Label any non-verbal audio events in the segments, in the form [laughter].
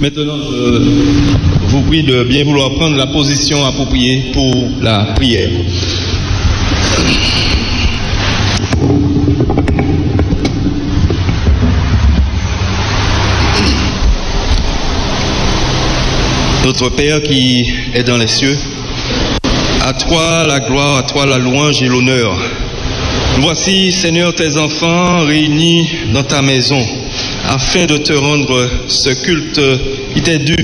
Maintenant, je vous prie de bien vouloir prendre la position appropriée pour la prière. Notre Père qui est dans les cieux, à toi la gloire, à toi la louange et l'honneur. Voici, Seigneur, tes enfants réunis dans ta maison afin de te rendre ce culte qui t'est dû.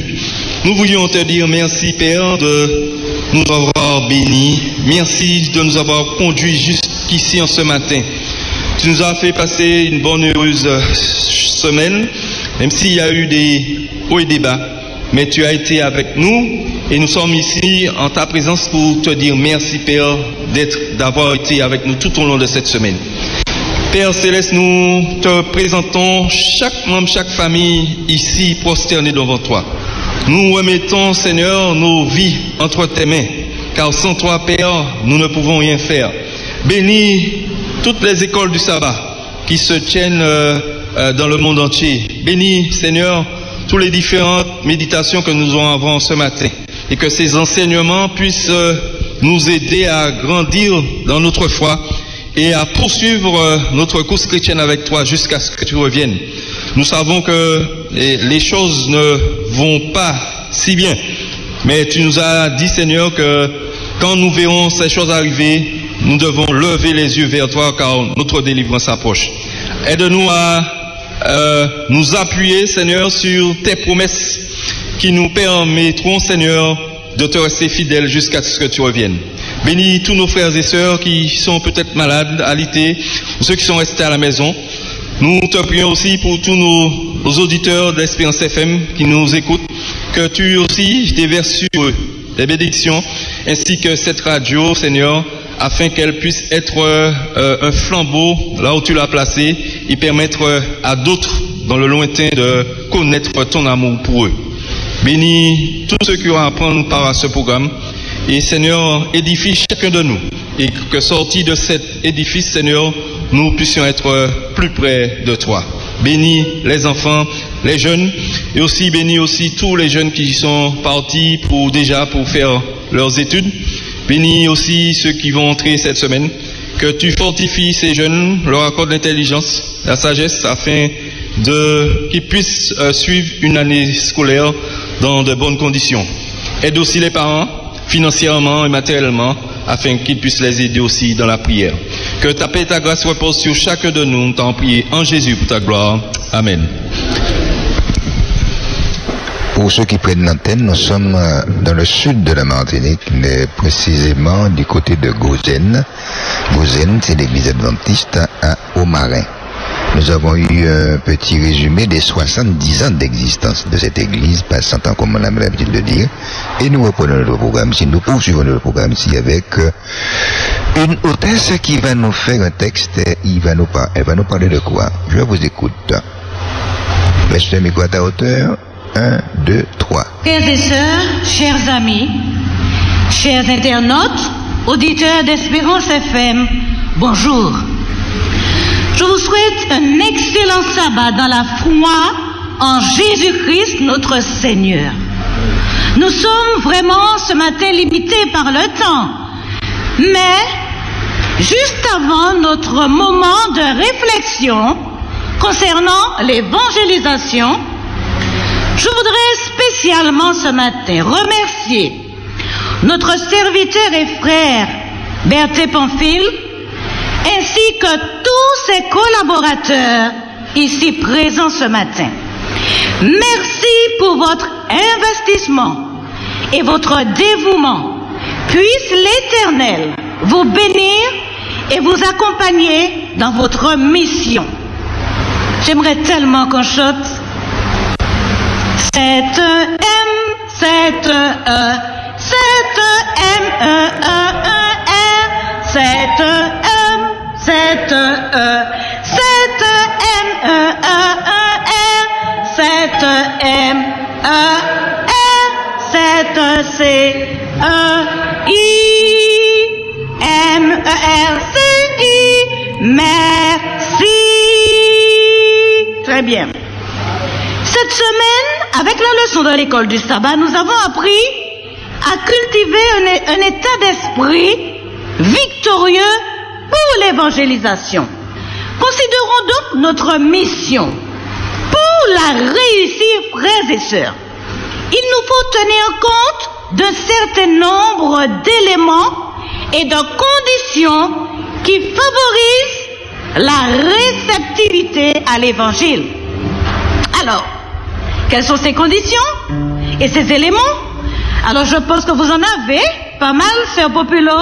Nous voulions te dire merci, Père, de nous avoir bénis. Merci de nous avoir conduits jusqu'ici en ce matin. Tu nous as fait passer une bonne, heureuse semaine, même s'il y a eu des hauts et des bas. Mais tu as été avec nous et nous sommes ici en ta présence pour te dire merci, Père, d'être, d'avoir été avec nous tout au long de cette semaine. Père Céleste, nous te présentons chaque membre, chaque famille ici prosternée devant toi. Nous remettons, Seigneur, nos vies entre tes mains, car sans toi, Père, nous ne pouvons rien faire. Bénis toutes les écoles du sabbat qui se tiennent euh, euh, dans le monde entier. Bénis, Seigneur, toutes les différentes méditations que nous avons ce matin et que ces enseignements puissent euh, nous aider à grandir dans notre foi et à poursuivre euh, notre course chrétienne avec toi jusqu'à ce que tu reviennes. Nous savons que les choses ne vont pas si bien, mais tu nous as dit, Seigneur, que quand nous verrons ces choses arriver, nous devons lever les yeux vers toi car notre délivrance approche. Aide-nous à euh, nous appuyer, Seigneur, sur tes promesses qui nous permettront, Seigneur, de te rester fidèle jusqu'à ce que tu reviennes. Bénis tous nos frères et sœurs qui sont peut-être malades, alités, ou ceux qui sont restés à la maison. Nous te prions aussi pour tous nos, nos auditeurs d'Espérance FM qui nous écoutent, que tu aussi déverses sur eux des bénédictions, ainsi que cette radio, Seigneur, afin qu'elle puisse être euh, un flambeau là où tu l'as placé et permettre à d'autres dans le lointain de connaître ton amour pour eux. Bénis tous ceux qui auront à prendre part à ce programme. Et Seigneur, édifie chacun de nous. Et que sortis de cet édifice, Seigneur, nous puissions être plus près de toi. Bénis les enfants, les jeunes, et aussi bénis aussi tous les jeunes qui sont partis pour déjà pour faire leurs études. Bénis aussi ceux qui vont entrer cette semaine. Que tu fortifies ces jeunes, leur accordes l'intelligence, la sagesse, afin de qu'ils puissent euh, suivre une année scolaire dans de bonnes conditions. Aide aussi les parents financièrement et matériellement afin qu'ils puissent les aider aussi dans la prière. Que ta paix et ta grâce reposent sur chacun de nous. Nous t'en prions en Jésus pour ta gloire. Amen. Pour ceux qui prennent l'antenne, nous sommes euh, dans le sud de la Martinique, mais précisément du côté de Gozen. Gozen, c'est l'église adventiste à Aumarin. Nous avons eu un petit résumé des 70 ans d'existence de cette église, passant en comme on a l'habitude de dire. Et nous reprenons le programme ici, nous poursuivons le programme ici avec euh, une hôtesse qui va nous faire un texte. Il elle va nous parler de quoi? Je vous écoute. Laisse le à ta hauteur? 1, 2, 3. Frères et sœurs, chers amis, chers internautes, auditeurs d'Espérance FM, bonjour. Je vous souhaite un excellent sabbat dans la foi en Jésus-Christ notre Seigneur. Nous sommes vraiment ce matin limités par le temps, mais juste avant notre moment de réflexion concernant l'évangélisation, je voudrais spécialement ce matin remercier notre serviteur et frère Berthe Pamphile, ainsi que tous ses collaborateurs ici présents ce matin. Merci pour votre investissement et votre dévouement. Puisse l'Éternel vous bénir et vous accompagner dans votre mission. J'aimerais tellement qu'on chante c'est un M, c'est un E, c'est un M, E, E, E, R, c'est c'est un E, c'est un M, E, E, E, R, c'est un M, E, R, c'est un C, E, I, M, E, R, C, I, merci. Très bien. Cette semaine avec la leçon de l'école du sabbat, nous avons appris à cultiver un état d'esprit victorieux pour l'évangélisation. Considérons donc notre mission. Pour la réussir, frères et sœurs, il nous faut tenir compte d'un certain nombre d'éléments et de conditions qui favorisent la réceptivité à l'évangile. Alors, quelles sont ces conditions et ces éléments? Alors, je pense que vous en avez pas mal, c'est populo.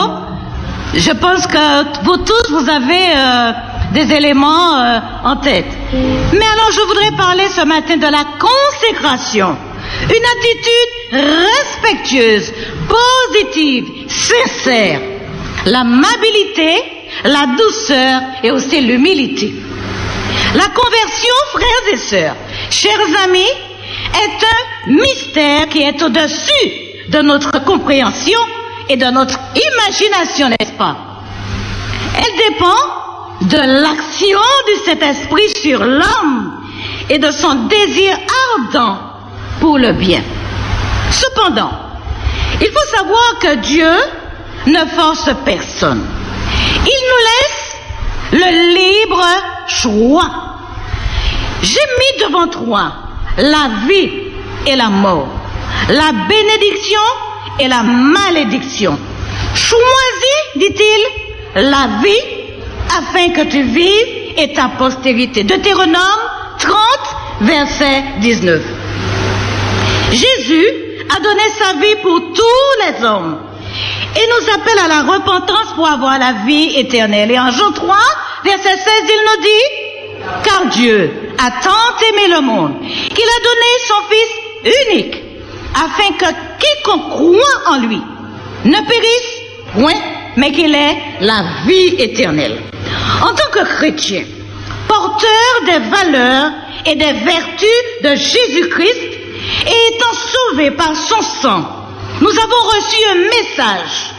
Je pense que vous tous, vous avez euh, des éléments euh, en tête. Mais alors, je voudrais parler ce matin de la consécration. Une attitude respectueuse, positive, sincère. L'amabilité, la douceur et aussi l'humilité. La conversion, frères et sœurs, chers amis, est un mystère qui est au-dessus de notre compréhension et de notre imagination, n'est-ce pas? Elle dépend de l'action du Saint-Esprit sur l'homme et de son désir ardent pour le bien. Cependant, il faut savoir que Dieu ne force personne. Il nous laisse le libre choix. J'ai mis devant toi la vie et la mort, la bénédiction et la malédiction. Choisis, dit-il, la vie afin que tu vives et ta postérité. Deutéronome 30, verset 19. Jésus a donné sa vie pour tous les hommes et nous appelle à la repentance pour avoir la vie éternelle. Et en Jean 3, verset 16, il nous dit, car Dieu a tant aimé le monde qu'il a donné son Fils unique, afin que quiconque croit en lui ne périsse point, mais qu'il ait la vie éternelle. En tant que chrétien, porteur des valeurs et des vertus de Jésus-Christ, et étant sauvé par son sang, nous avons reçu un message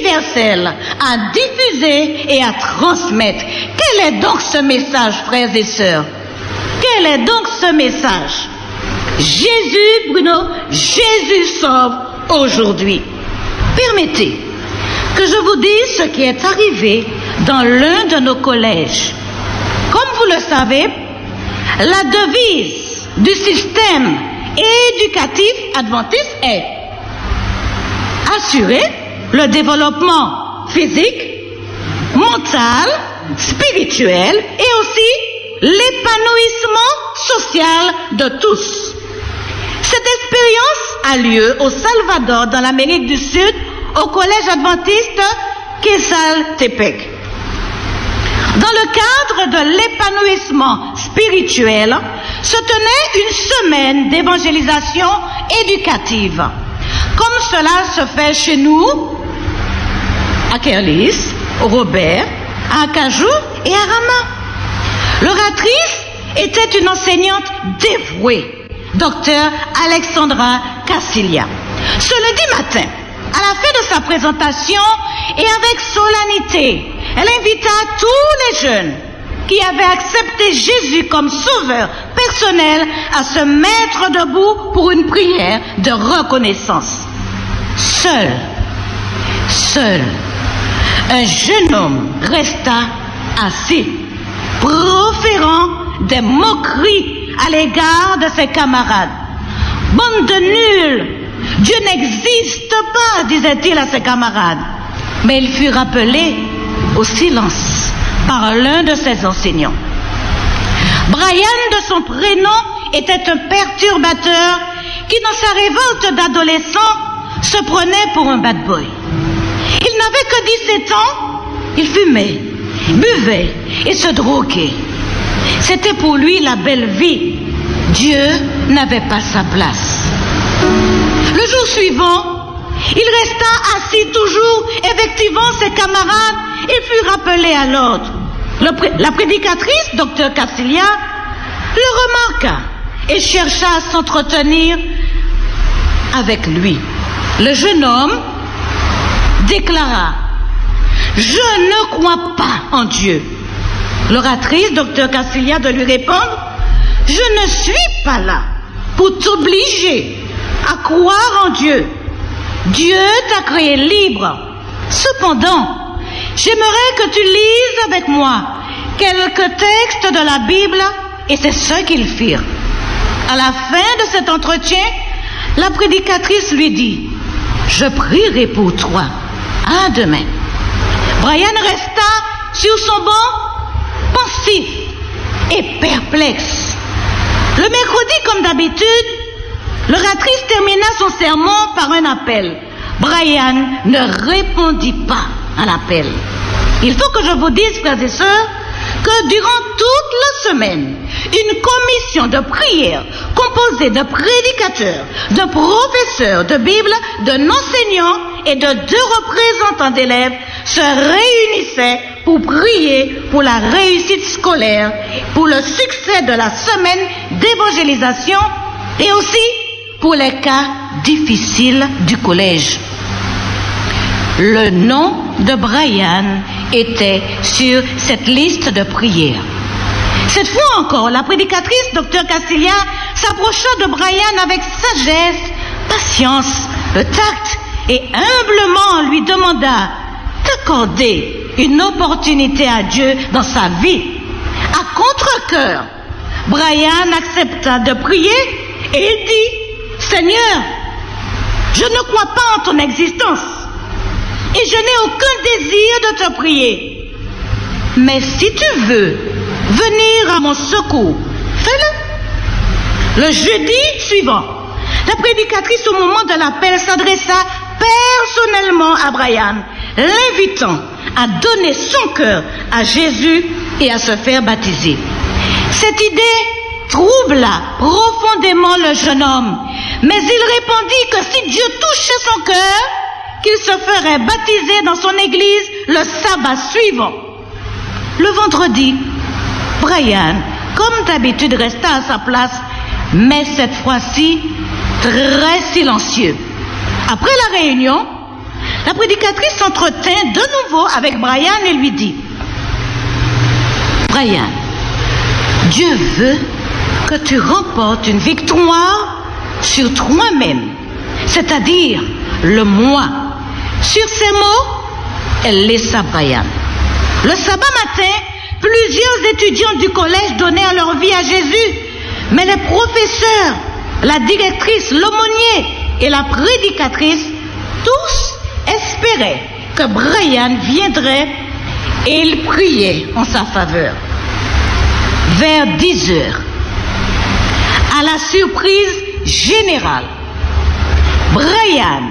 universel à diffuser et à transmettre. Quel est donc ce message, frères et sœurs? Quel est donc ce message? Jésus, Bruno, Jésus sauve aujourd'hui. Permettez que je vous dise ce qui est arrivé dans l'un de nos collèges. Comme vous le savez, la devise du système éducatif adventiste est assurer le développement physique, mental, spirituel et aussi l'épanouissement social de tous. Cette expérience a lieu au Salvador, dans l'Amérique du Sud, au collège adventiste Quesaltepec. Dans le cadre de l'épanouissement spirituel, se tenait une semaine d'évangélisation éducative. Comme cela se fait chez nous, à Kerlis, au Robert, à Acajou et à Rama. L'oratrice était une enseignante dévouée, docteur Alexandra Cassilia. Ce lundi matin, à la fin de sa présentation et avec solennité, elle invita tous les jeunes qui avaient accepté Jésus comme sauveur personnel à se mettre debout pour une prière de reconnaissance. Seul, seul, un jeune homme resta assis, proférant des moqueries à l'égard de ses camarades. Bande de nuls, Dieu n'existe pas, disait-il à ses camarades. Mais il fut rappelé au silence par l'un de ses enseignants. Brian, de son prénom, était un perturbateur qui, dans sa révolte d'adolescent, se prenait pour un bad boy. Il n'avait que 17 ans, il fumait, buvait et se droguait. C'était pour lui la belle vie. Dieu n'avait pas sa place. Le jour suivant, il resta assis toujours, effectivement ses camarades, il fut rappelé à l'ordre. La prédicatrice, docteur Cassilia, le remarqua et chercha à s'entretenir avec lui. Le jeune homme déclara Je ne crois pas en Dieu. L'oratrice, docteur Cassilia, de lui répondre Je ne suis pas là. pour t'obliger à croire en Dieu. Dieu t'a créé libre. Cependant, j'aimerais que tu lises avec moi quelques textes de la Bible et c'est ce qu'ils firent. À la fin de cet entretien, la prédicatrice lui dit, je prierai pour toi. À demain. Brian resta sur son banc, pensif et perplexe. Le mercredi, comme d'habitude, l'oratrice termina son sermon par un appel. Brian ne répondit pas à l'appel. Il faut que je vous dise, frères et sœurs, que durant toute la semaine, une commission de prière composée de prédicateurs, de professeurs de Bible, de enseignants et de deux représentants d'élèves se réunissait pour prier pour la réussite scolaire, pour le succès de la semaine d'évangélisation et aussi pour les cas difficiles du collège. Le nom de Brian était sur cette liste de prières. Cette fois encore, la prédicatrice, docteur Castilla, s'approcha de Brian avec sagesse, patience, tact et humblement lui demanda d'accorder une opportunité à Dieu dans sa vie. À contre-coeur, Brian accepta de prier et il dit, Seigneur, je ne crois pas en ton existence et je n'ai aucun désir de te prier. Mais si tu veux venir à mon secours, fais-le. Le jeudi suivant, la prédicatrice au moment de l'appel s'adressa personnellement à Brian, l'invitant à donner son cœur à Jésus et à se faire baptiser. Cette idée troubla profondément le jeune homme, mais il répondit que si Dieu touchait son cœur, qu'il se ferait baptiser dans son église le sabbat suivant. Le vendredi, Brian, comme d'habitude, resta à sa place, mais cette fois-ci très silencieux. Après la réunion, la prédicatrice s'entretint de nouveau avec Brian et lui dit, Brian, Dieu veut que tu remportes une victoire sur toi-même, c'est-à-dire le moi. Sur ces mots, elle laissa Brian. Le sabbat matin, plusieurs étudiants du collège donnèrent leur vie à Jésus, mais les professeurs, la directrice, l'aumônier et la prédicatrice, tous espéraient que Brian viendrait et ils priaient en sa faveur. Vers 10 heures, à la surprise générale, Brian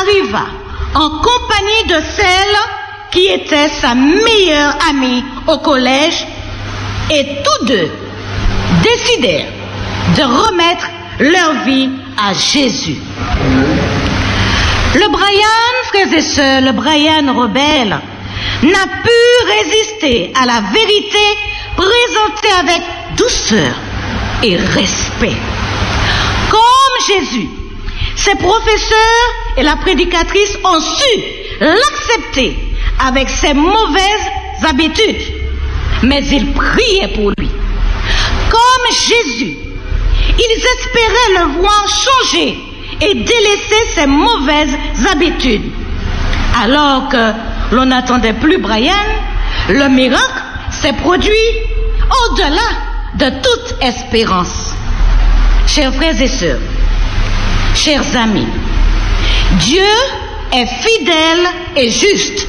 arriva en compagnie de celle qui était sa meilleure amie au collège et tous deux décidèrent de remettre leur vie à Jésus. Le Brian, frères et sœurs, le Brian rebelle, n'a pu résister à la vérité présentée avec douceur et respect. Comme Jésus, ses professeurs et la prédicatrice ont su l'accepter avec ses mauvaises habitudes, mais ils priaient pour lui. Comme Jésus, ils espéraient le voir changer et délaisser ses mauvaises habitudes. Alors que l'on n'attendait plus Brian, le miracle s'est produit au-delà de toute espérance. Chers frères et sœurs, chers amis, Dieu est fidèle et juste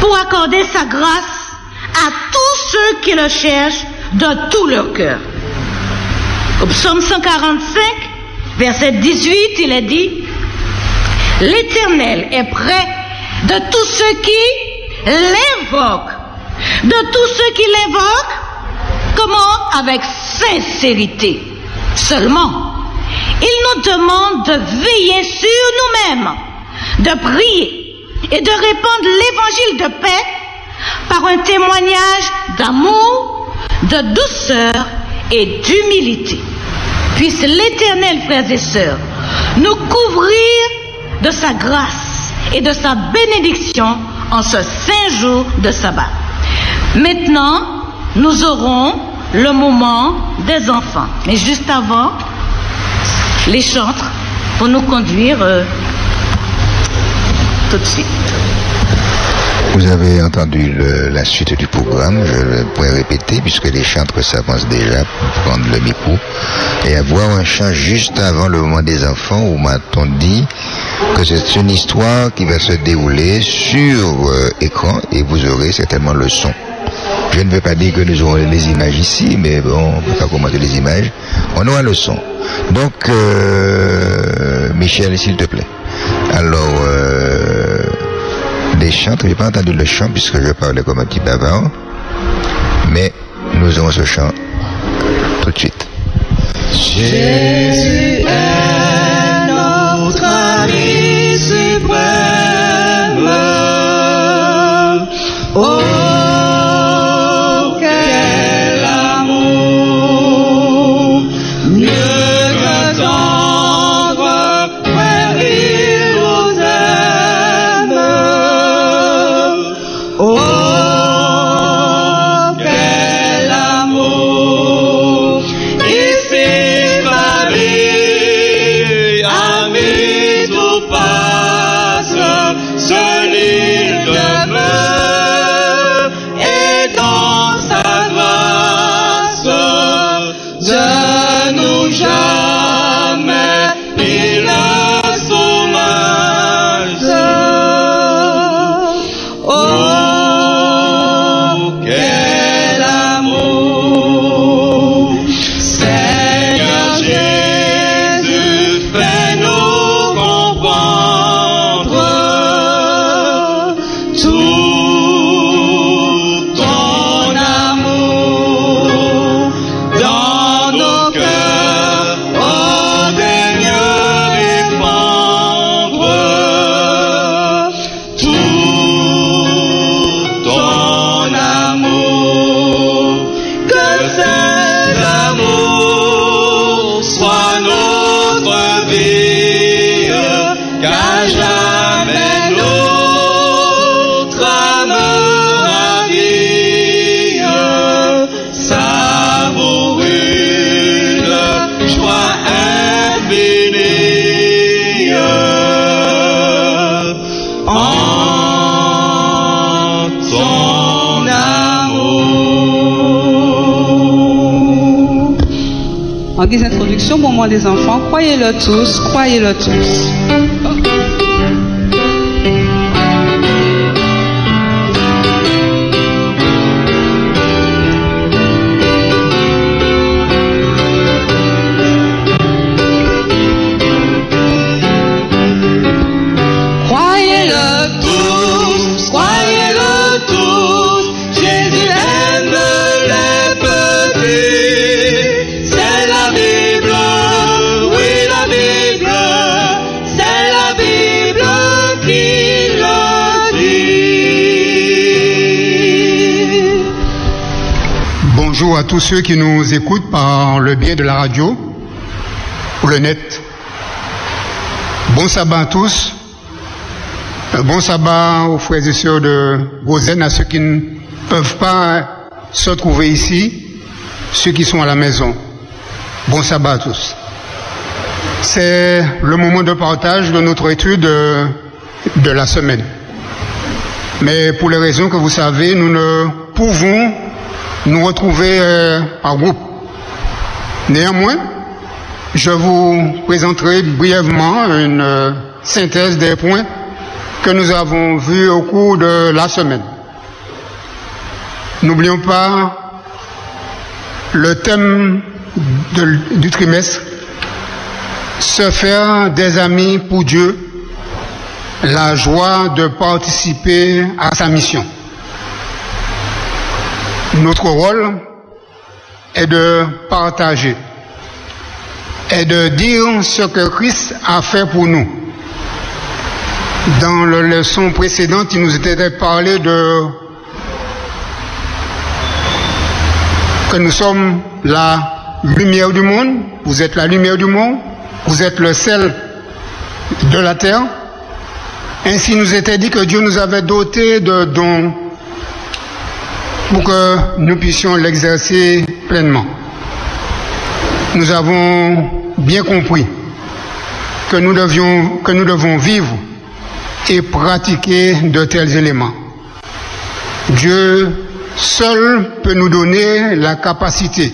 pour accorder sa grâce à tous ceux qui le cherchent de tout leur cœur. Au psaume 145, verset 18, il est dit, L'Éternel est près de tous ceux qui l'invoquent. De tous ceux qui l'invoquent, comment? Avec sincérité. Seulement, il nous demande de veiller sur nous-mêmes, de prier et de répandre l'évangile de paix par un témoignage d'amour, de douceur et d'humilité. Puisse l'Éternel, frères et sœurs, nous couvrir de sa grâce et de sa bénédiction en ce saint jour de sabbat. Maintenant, nous aurons le moment des enfants. Mais juste avant, les chantres pour nous conduire euh, tout de suite. Vous avez entendu le- la suite du programme, je le pourrais répéter puisque les chantres s'avancent déjà pour prendre le micro et avoir un chant juste avant le moment des enfants où m'a-t-on dit que c'est une histoire qui va se dérouler sur euh, écran et vous aurez certainement le son. Je ne veux pas dire que nous aurons les images ici, mais bon, on ne peut pas commenter les images. On aura le son. Donc, euh, Michel, s'il te plaît. Alors, euh, des chants, je n'ai pas entendu le chant puisque je parlais comme un petit bavard, mais nous aurons ce chant tout de suite. Jésus est notre ami. Guise d'introduction, moment des enfants, croyez-le tous, croyez-le tous. Tous ceux qui nous écoutent par le biais de la radio ou le net. Bon sabbat à tous. Bon sabbat aux frères et sœurs de Gozen, à ceux qui ne peuvent pas se trouver ici, ceux qui sont à la maison. Bon sabbat à tous. C'est le moment de partage de notre étude de la semaine. Mais pour les raisons que vous savez, nous ne pouvons nous retrouver euh, en groupe. Néanmoins, je vous présenterai brièvement une euh, synthèse des points que nous avons vus au cours de la semaine. N'oublions pas le thème du trimestre, se faire des amis pour Dieu, la joie de participer à sa mission. Notre rôle est de partager, est de dire ce que Christ a fait pour nous. Dans la leçon précédente, il nous était parlé de que nous sommes la lumière du monde, vous êtes la lumière du monde, vous êtes le sel de la terre. Ainsi nous était dit que Dieu nous avait dotés de dons pour que nous puissions l'exercer pleinement. Nous avons bien compris que nous, devions, que nous devons vivre et pratiquer de tels éléments. Dieu seul peut nous donner la capacité.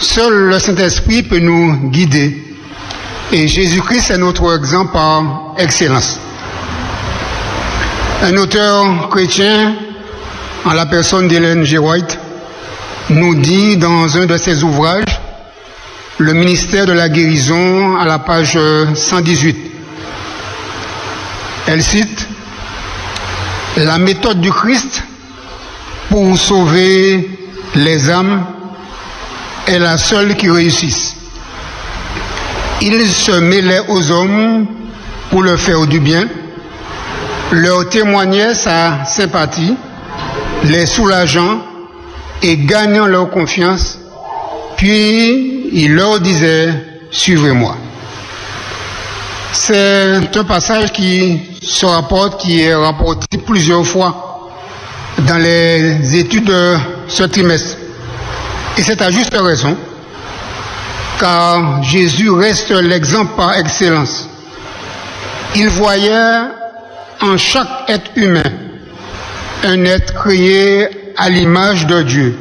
Seul le Saint-Esprit peut nous guider. Et Jésus-Christ est notre exemple par excellence. Un auteur chrétien, en la personne d'Hélène G. White, nous dit dans un de ses ouvrages, Le ministère de la guérison, à la page 118. Elle cite La méthode du Christ pour sauver les âmes est la seule qui réussisse. Il se mêlait aux hommes pour leur faire du bien, leur témoignait sa sympathie, les soulageant et gagnant leur confiance, puis il leur disait, suivez-moi. C'est un passage qui se rapporte, qui est rapporté plusieurs fois dans les études de ce trimestre. Et c'est à juste raison, car Jésus reste l'exemple par excellence. Il voyait en chaque être humain un être créé à l'image de Dieu,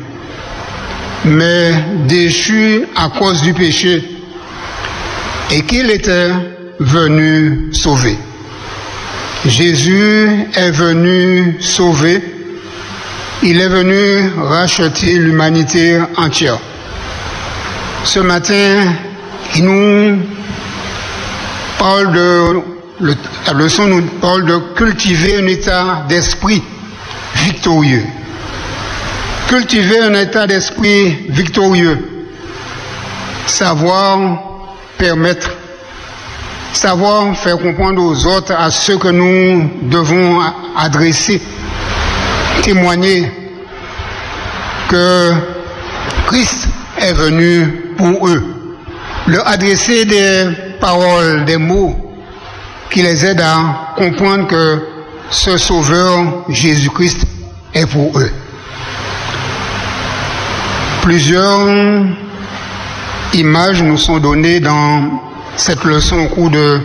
mais déchu à cause du péché, et qu'il était venu sauver. Jésus est venu sauver, il est venu racheter l'humanité entière. Ce matin, il nous parle de, la leçon nous parle de cultiver un état d'esprit victorieux. Cultiver un état d'esprit victorieux. Savoir permettre, savoir faire comprendre aux autres, à ceux que nous devons adresser, témoigner que Christ est venu pour eux. Leur adresser des paroles, des mots qui les aident à comprendre que ce Sauveur Jésus-Christ est pour eux. Plusieurs images nous sont données dans cette leçon au cours de,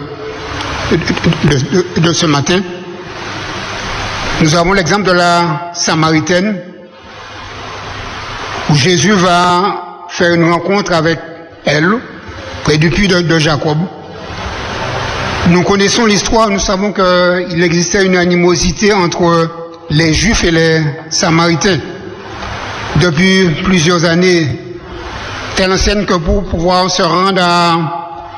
de, ce matin. Nous avons l'exemple de la Samaritaine, où Jésus va faire une rencontre avec elle, près du puits de, Jacob. Nous connaissons l'histoire, nous savons qu'il existait une animosité entre les Juifs et les Samaritains depuis plusieurs années, telle ancienne que pour pouvoir se rendre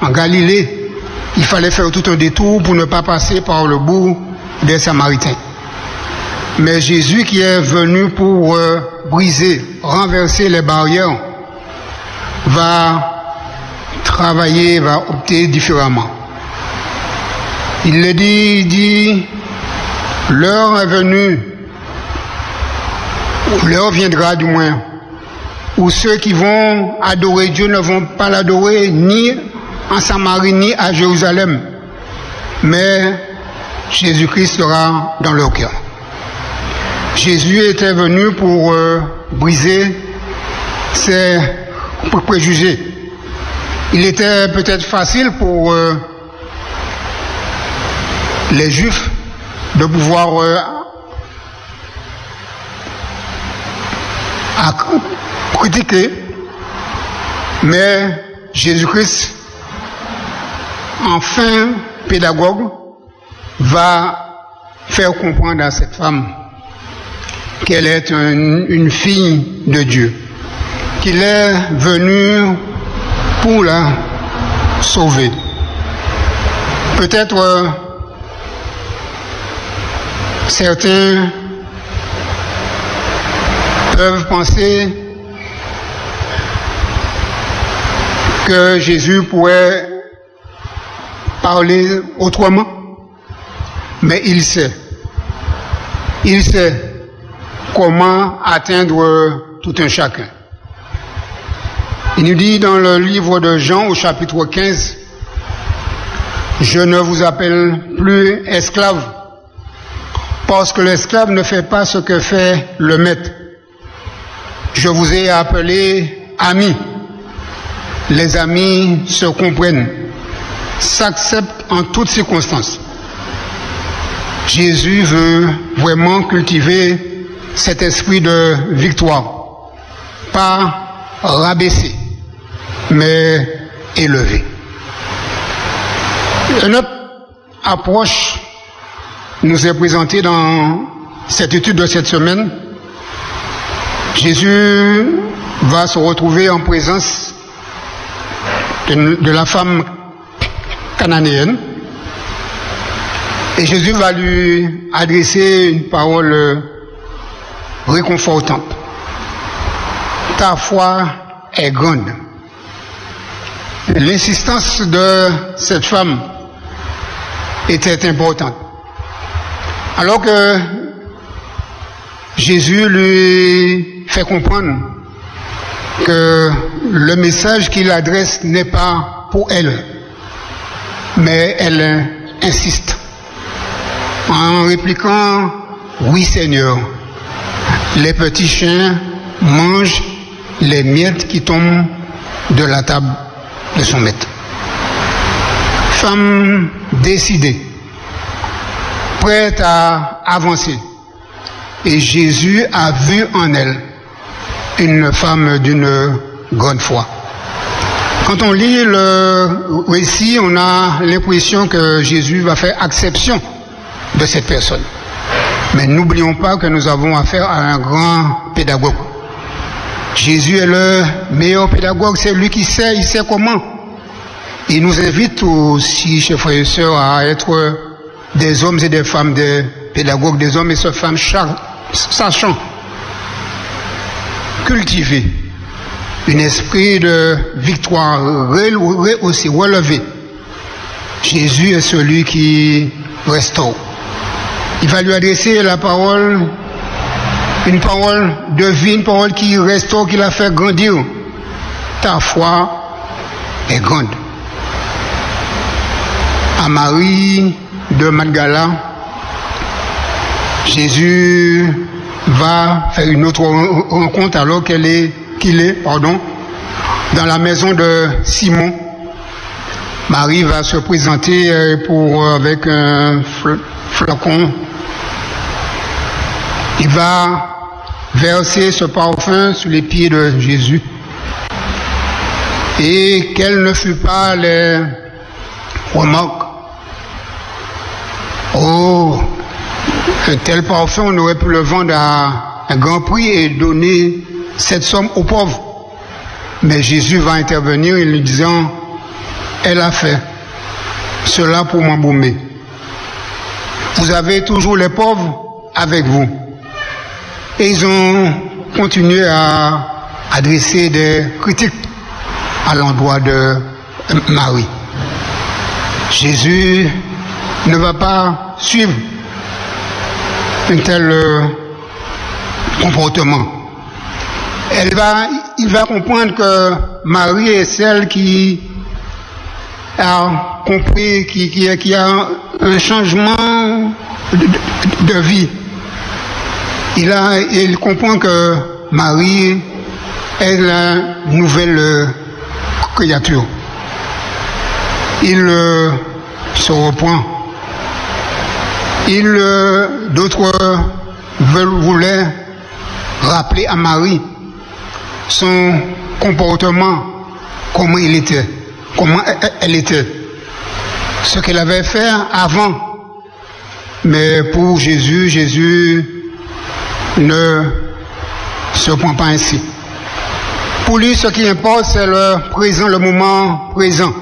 en Galilée, il fallait faire tout un détour pour ne pas passer par le bout des Samaritains. Mais Jésus qui est venu pour euh, briser, renverser les barrières, va travailler, va opter différemment. Il le dit, dit, l'heure est venue, l'heure viendra du moins, où ceux qui vont adorer Dieu ne vont pas l'adorer ni en Samarie ni à Jérusalem, mais Jésus-Christ sera dans leur cœur. Jésus était venu pour euh, briser ses préjugés. Il était peut-être facile pour euh, les Juifs de pouvoir euh, critiquer, mais Jésus-Christ, enfin pédagogue, va faire comprendre à cette femme qu'elle est une fille de Dieu, qu'il est venu pour la sauver. Peut-être euh, certains peuvent penser que Jésus pourrait parler autrement, mais il sait. Il sait comment atteindre tout un chacun. Il nous dit dans le livre de Jean au chapitre 15, je ne vous appelle plus esclave, parce que l'esclave ne fait pas ce que fait le maître. Je vous ai appelé amis. Les amis se comprennent. s'accepte en toutes circonstances. Jésus veut vraiment cultiver cet esprit de victoire, pas rabaisser, mais élever. Notre approche nous est présentée dans cette étude de cette semaine. Jésus va se retrouver en présence de la femme cananéenne et Jésus va lui adresser une parole réconfortante. Ta foi est grande. L'insistance de cette femme était importante. Alors que Jésus lui fait comprendre que le message qu'il adresse n'est pas pour elle, mais elle insiste en répliquant, oui Seigneur, les petits chiens mangent les miettes qui tombent de la table de son maître. Femme décidée, prête à avancer. Et Jésus a vu en elle une femme d'une grande foi. Quand on lit le récit, on a l'impression que Jésus va faire exception de cette personne. Mais n'oublions pas que nous avons affaire à un grand pédagogue. Jésus est le meilleur pédagogue, c'est lui qui sait, il sait comment. Il nous invite aussi, chers frères et sœurs, à être des hommes et des femmes, des pédagogues, des hommes et des femmes sachant cultiver un esprit de victoire aussi relevé. Jésus est celui qui restaure. Il va lui adresser la parole, une parole de vie, une parole qui restaure, qui la fait grandir. Ta foi est grande. À Marie de Magdala, Jésus va faire une autre rencontre alors qu'elle est, qu'il est, pardon, dans la maison de Simon. Marie va se présenter pour, avec un flacon. Il va verser ce parfum sur les pieds de Jésus. Et quelles ne fut pas les remarques Oh, un tel parfum, on aurait pu le vendre à un grand prix et donner cette somme aux pauvres. Mais Jésus va intervenir en lui disant, elle a fait cela pour m'embaumer. Vous avez toujours les pauvres avec vous. Et ils ont continué à adresser des critiques à l'endroit de Marie. Jésus ne va pas suivre un tel comportement. Elle va, il va comprendre que Marie est celle qui a compris, qui, qui, a un changement de, vie. Il, a, il comprend que Marie est la nouvelle créature. Il euh, se reprend. Il, euh, d'autres voulaient rappeler à Marie son comportement, comment il était, comment elle était, ce qu'elle avait fait avant. Mais pour Jésus, Jésus ne se prend pas ainsi. Pour lui, ce qui importe, c'est le présent, le moment présent.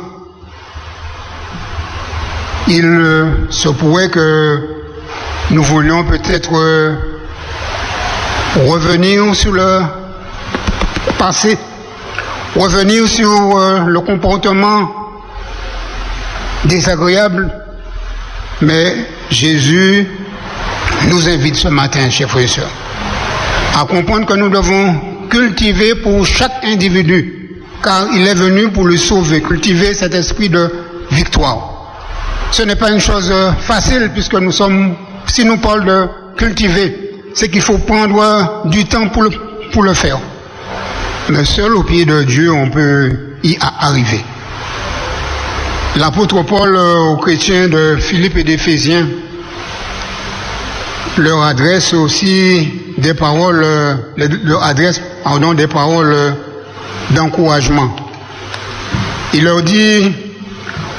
Il se pourrait que nous voulions peut-être revenir sur le passé, revenir sur le comportement désagréable, mais Jésus nous invite ce matin, chers frères et sœurs, à comprendre que nous devons cultiver pour chaque individu, car il est venu pour le sauver, cultiver cet esprit de victoire. Ce n'est pas une chose facile puisque nous sommes, si nous parlons de cultiver, c'est qu'il faut prendre du temps pour le, faire. Mais seul au pied de Dieu, on peut y arriver. L'apôtre Paul aux chrétiens de Philippe et d'Éphésiens leur adresse aussi des paroles, leur adresse pardon, des paroles d'encouragement. Il leur dit,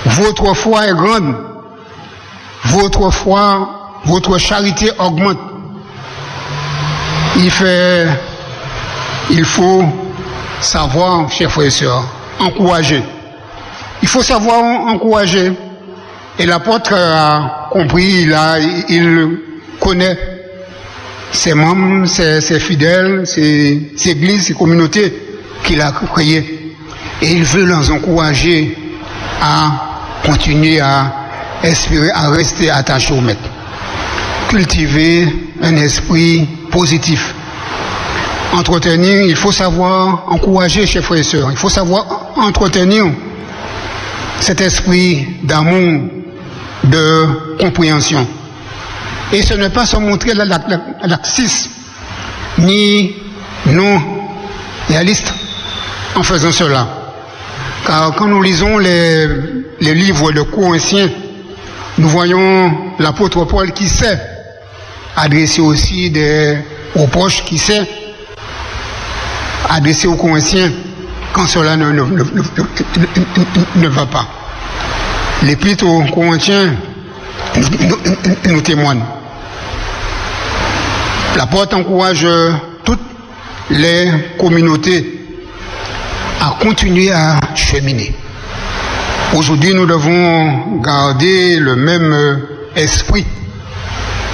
votre foi est grande, votre foi, votre charité augmente. Il faut savoir, chers frères et sœurs, encourager. Il faut savoir encourager. Et l'apôtre a compris, il, connaît ses membres, ses, fidèles, ses, églises, ses communautés qu'il a créées. Et il veut les encourager à continuer à espérer, à rester attachés au maître. Cultiver un esprit positif. Entretenir, il faut savoir encourager, chers frères et sœurs, il faut savoir entretenir cet esprit d'amour, de compréhension. Et ce n'est pas se montrer laxiste ni non réaliste en faisant cela. Car quand nous lisons les, livres de Corinthiens, nous voyons l'apôtre Paul qui sait adresser aussi des reproches, qui sait adresser aux Corinthiens quand cela ne, ne, va pas. L'épître aux Corinthiens nous, témoigne. La porte encourage toutes les communautés à continuer à cheminer. Aujourd'hui, nous devons garder le même esprit.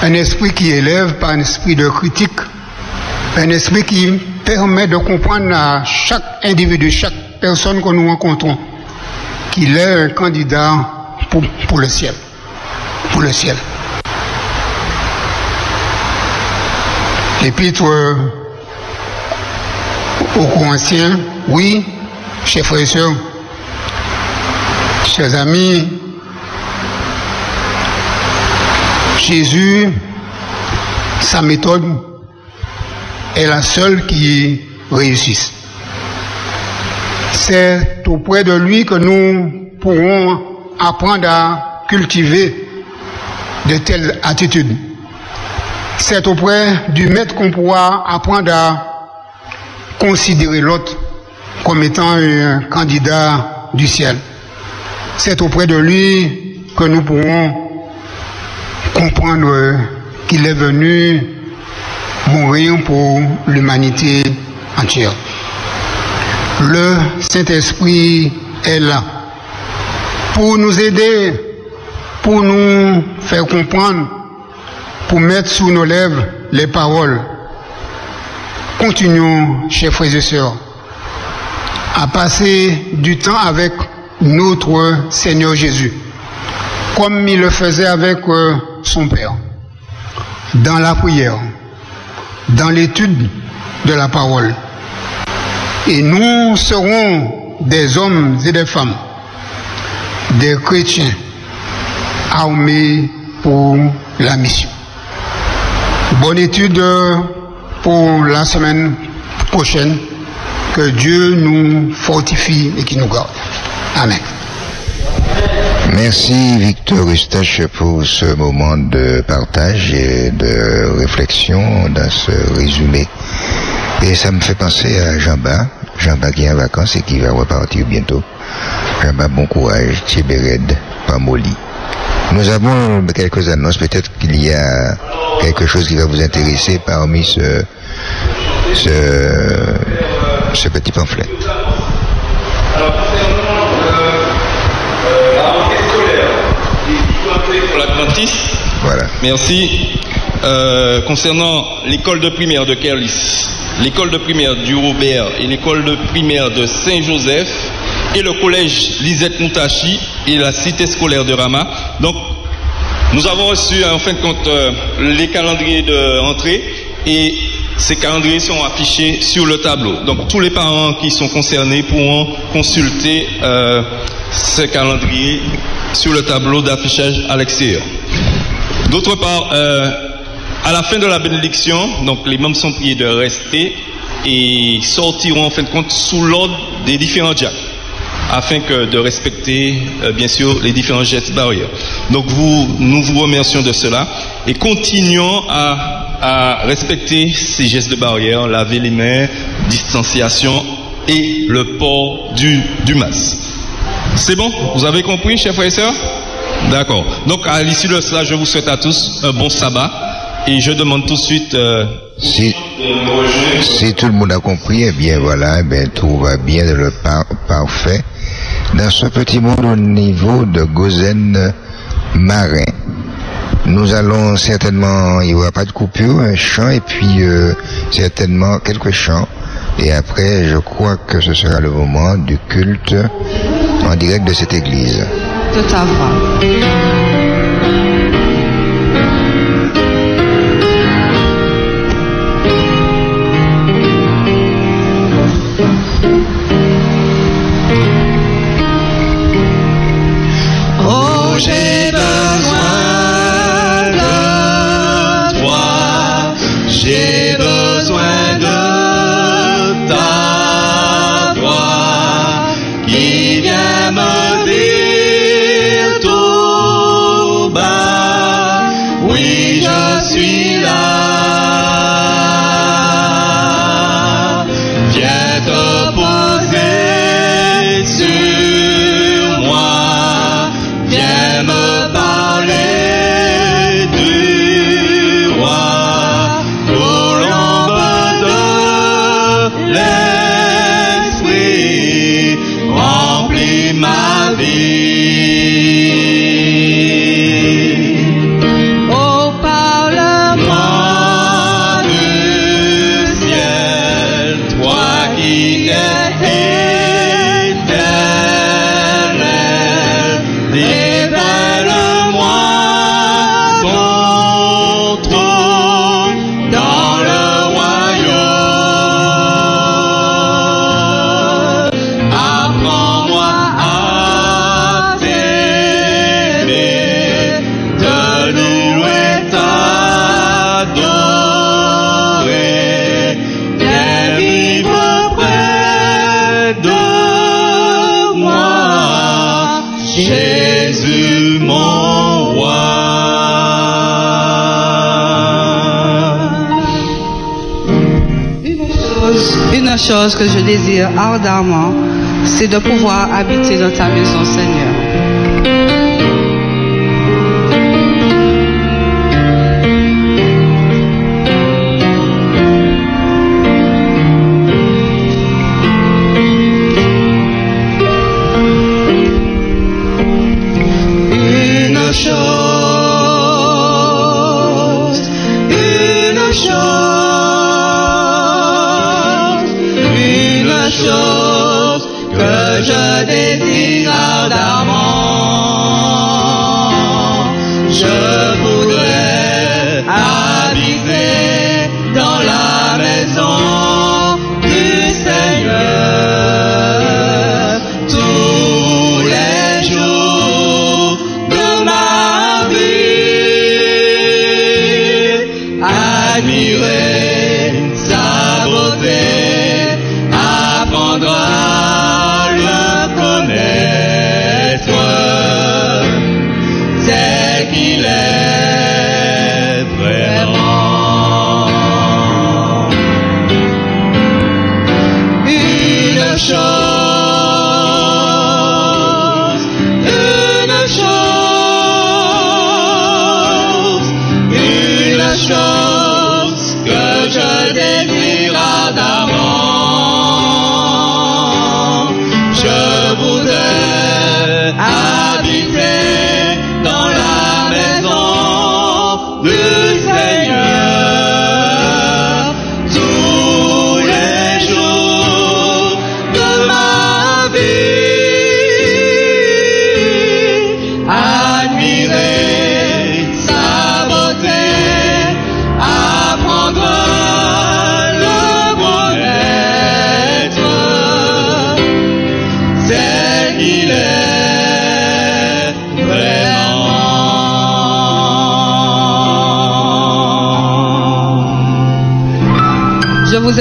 Un esprit qui élève, pas un esprit de critique. Un esprit qui permet de comprendre à chaque individu, chaque personne que nous rencontrons, qu'il est un candidat pour, pour le ciel. Pour le ciel. L'épître aux Corinthiens, oui, chers frères et sœurs, chers amis, Jésus, sa méthode est la seule qui réussisse. C'est auprès de lui que nous pourrons apprendre à cultiver de telles attitudes. C'est auprès du maître qu'on pourra apprendre à considérer l'autre comme étant un candidat du ciel. C'est auprès de lui que nous pourrons comprendre qu'il est venu mourir pour l'humanité entière. Le Saint-Esprit est là pour nous aider, pour nous faire comprendre, pour mettre sous nos lèvres les paroles. Continuons, chers frères et sœurs, à passer du temps avec notre Seigneur Jésus, comme il le faisait avec euh, son Père, dans la prière, dans l'étude de la parole. Et nous serons des hommes et des femmes, des chrétiens armés pour la mission. Bonne étude pour la semaine prochaine. Que Dieu nous fortifie et qui nous garde. Amen. Merci Victor Eustache pour ce moment de partage et de réflexion dans ce résumé. Et ça me fait penser à Jean-Bas, Jean-Bas qui est en vacances et qui va repartir bientôt. Jean-Bas, bon courage, Thierbered, Pamoli. Nous avons quelques annonces, peut-être qu'il y a quelque chose qui va vous intéresser parmi ce, ce petit pamphlet. Voilà. Merci. Euh, concernant l'école de primaire de Kerlis, l'école de primaire du Robert et l'école de primaire de Saint-Joseph et le collège Lisette Moutachi et la cité scolaire de Rama. Donc, nous avons reçu en fin de compte euh, les calendriers de rentrée et ces calendriers sont affichés sur le tableau. Donc tous les parents qui sont concernés pourront consulter euh, ce calendrier sur le tableau d'affichage à l'extérieur. D'autre part, euh, à la fin de la bénédiction, donc les membres sont priés de rester et sortiront en fin de compte sous l'ordre des différents diacres. afin que de respecter, euh, bien sûr, les différents gestes barrières. Donc, nous vous remercions de cela et continuons à, à respecter ces gestes de barrière, laver les mains, distanciation et le port du, du masque. C'est bon? Vous avez compris, chers frères et sœurs? D'accord. Donc, à l'issue de cela, je vous souhaite à tous un bon sabbat et je demande tout de suite. euh, Si, si tout le monde a compris, eh bien voilà, eh bien tout va bien le par- parfait. Dans ce petit monde au niveau de Gozen Marin, nous allons certainement, il n'y aura pas de coupure, un chant et puis euh, certainement quelques chants. Et après, je crois que ce sera le moment du culte en direct de cette église. de ta chose- que je désire ardemment, c'est de pouvoir habiter dans ta maison, Seigneur.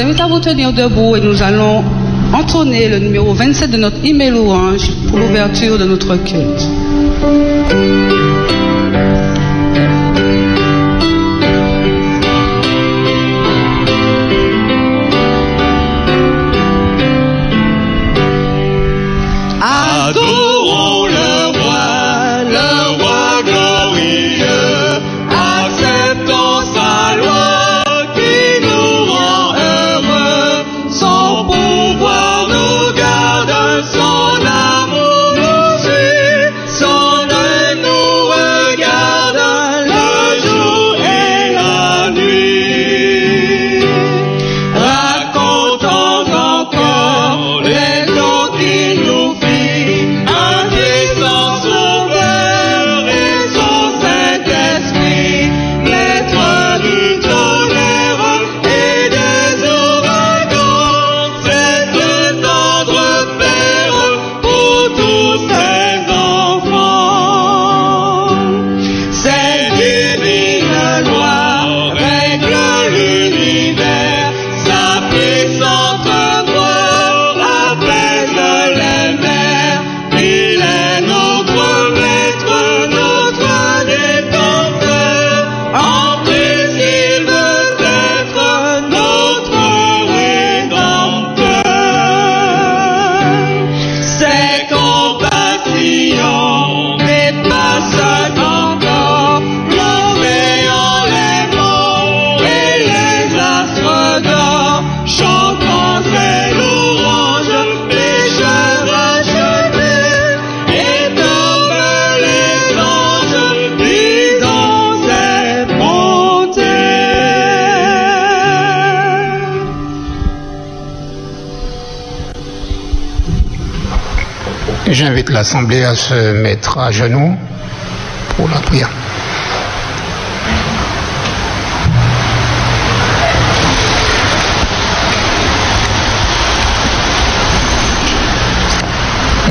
Invite à vous tenir debout et nous allons entonner le numéro 27 de notre email louange pour l'ouverture de notre culte. l'Assemblée à se mettre à genoux pour la prière.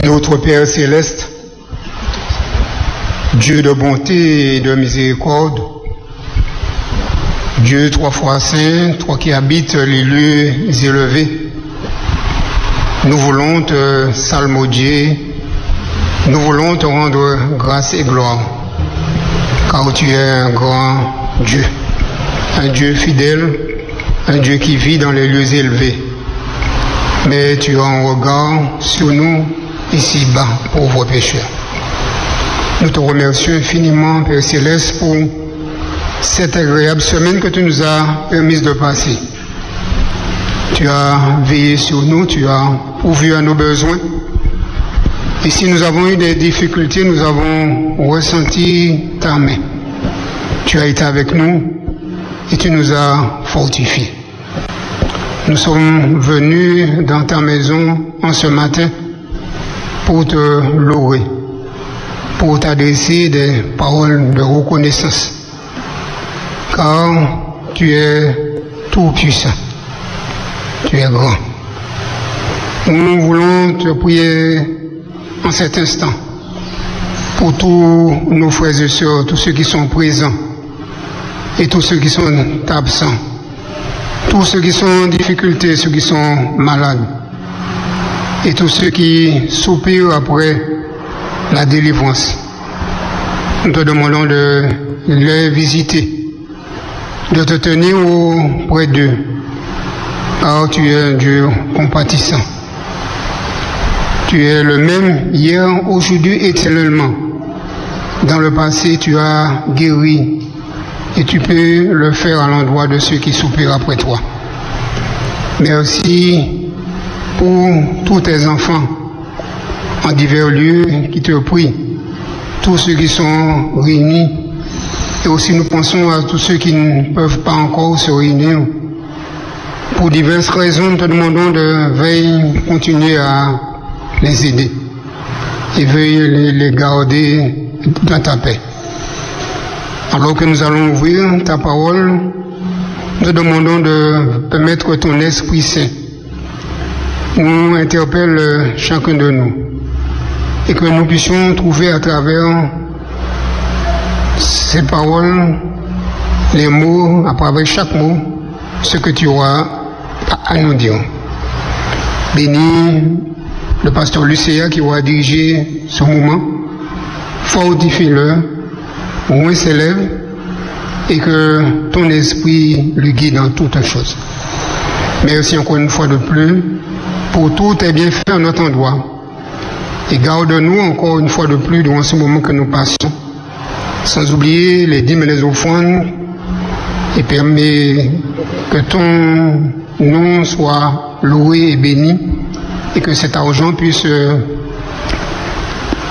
Notre Père céleste, Dieu de bonté et de miséricorde, Dieu trois fois saint, toi qui habites les lieux élevés, nous voulons te salmodier, nous voulons te rendre grâce et gloire, car tu es un grand Dieu, un Dieu fidèle, un Dieu qui vit dans les lieux élevés. Mais tu as un regard sur nous ici-bas, pauvres pécheurs. Nous te remercions infiniment, Père Céleste, pour cette agréable semaine que tu nous as permis de passer. Tu as veillé sur nous, tu as pourvu à nos besoins. Et si nous avons eu des difficultés, nous avons ressenti ta main. Tu as été avec nous et tu nous as fortifiés. Nous sommes venus dans ta maison en ce matin pour te louer, pour t'adresser des paroles de reconnaissance, car tu es tout puissant, tu es grand. Nous voulons te prier en cet instant pour tous nos frères et sœurs, tous ceux qui sont présents et tous ceux qui sont absents, tous ceux qui sont en difficulté, ceux qui sont malades et tous ceux qui soupirent après la délivrance. Nous te demandons de les visiter, de te tenir auprès d'eux, car tu es un Dieu compatissant. Tu es le même hier, aujourd'hui, éternellement. Dans le passé, tu as guéri et tu peux le faire à l'endroit de ceux qui soupirent après toi. Merci pour tous tes enfants en divers lieux qui te prient, tous ceux qui sont réunis, et aussi nous pensons à tous ceux qui ne peuvent pas encore se réunir. Pour diverses raisons, nous te demandons de veiller, continuer à les aider et veuille les, garder dans ta paix. Alors que nous allons ouvrir ta parole, nous demandons de permettre que ton Esprit Saint nous interpelle chacun de nous et que nous puissions trouver à travers ces paroles, les mots, à travers chaque mot, ce que tu auras à nous dire. Bénis le pasteur Lucéa qui aura dirigé ce moment. Fortifie-le, moins s'élève et que ton esprit lui guide dans toutes choses. Merci encore une fois de plus pour tout tes bienfaits en notre endroit. Et garde-nous encore une fois de plus durant ce moment que nous passons, sans oublier les dîmes et les offrandes, et permet que ton nom soit loué et béni, et que cet argent puisse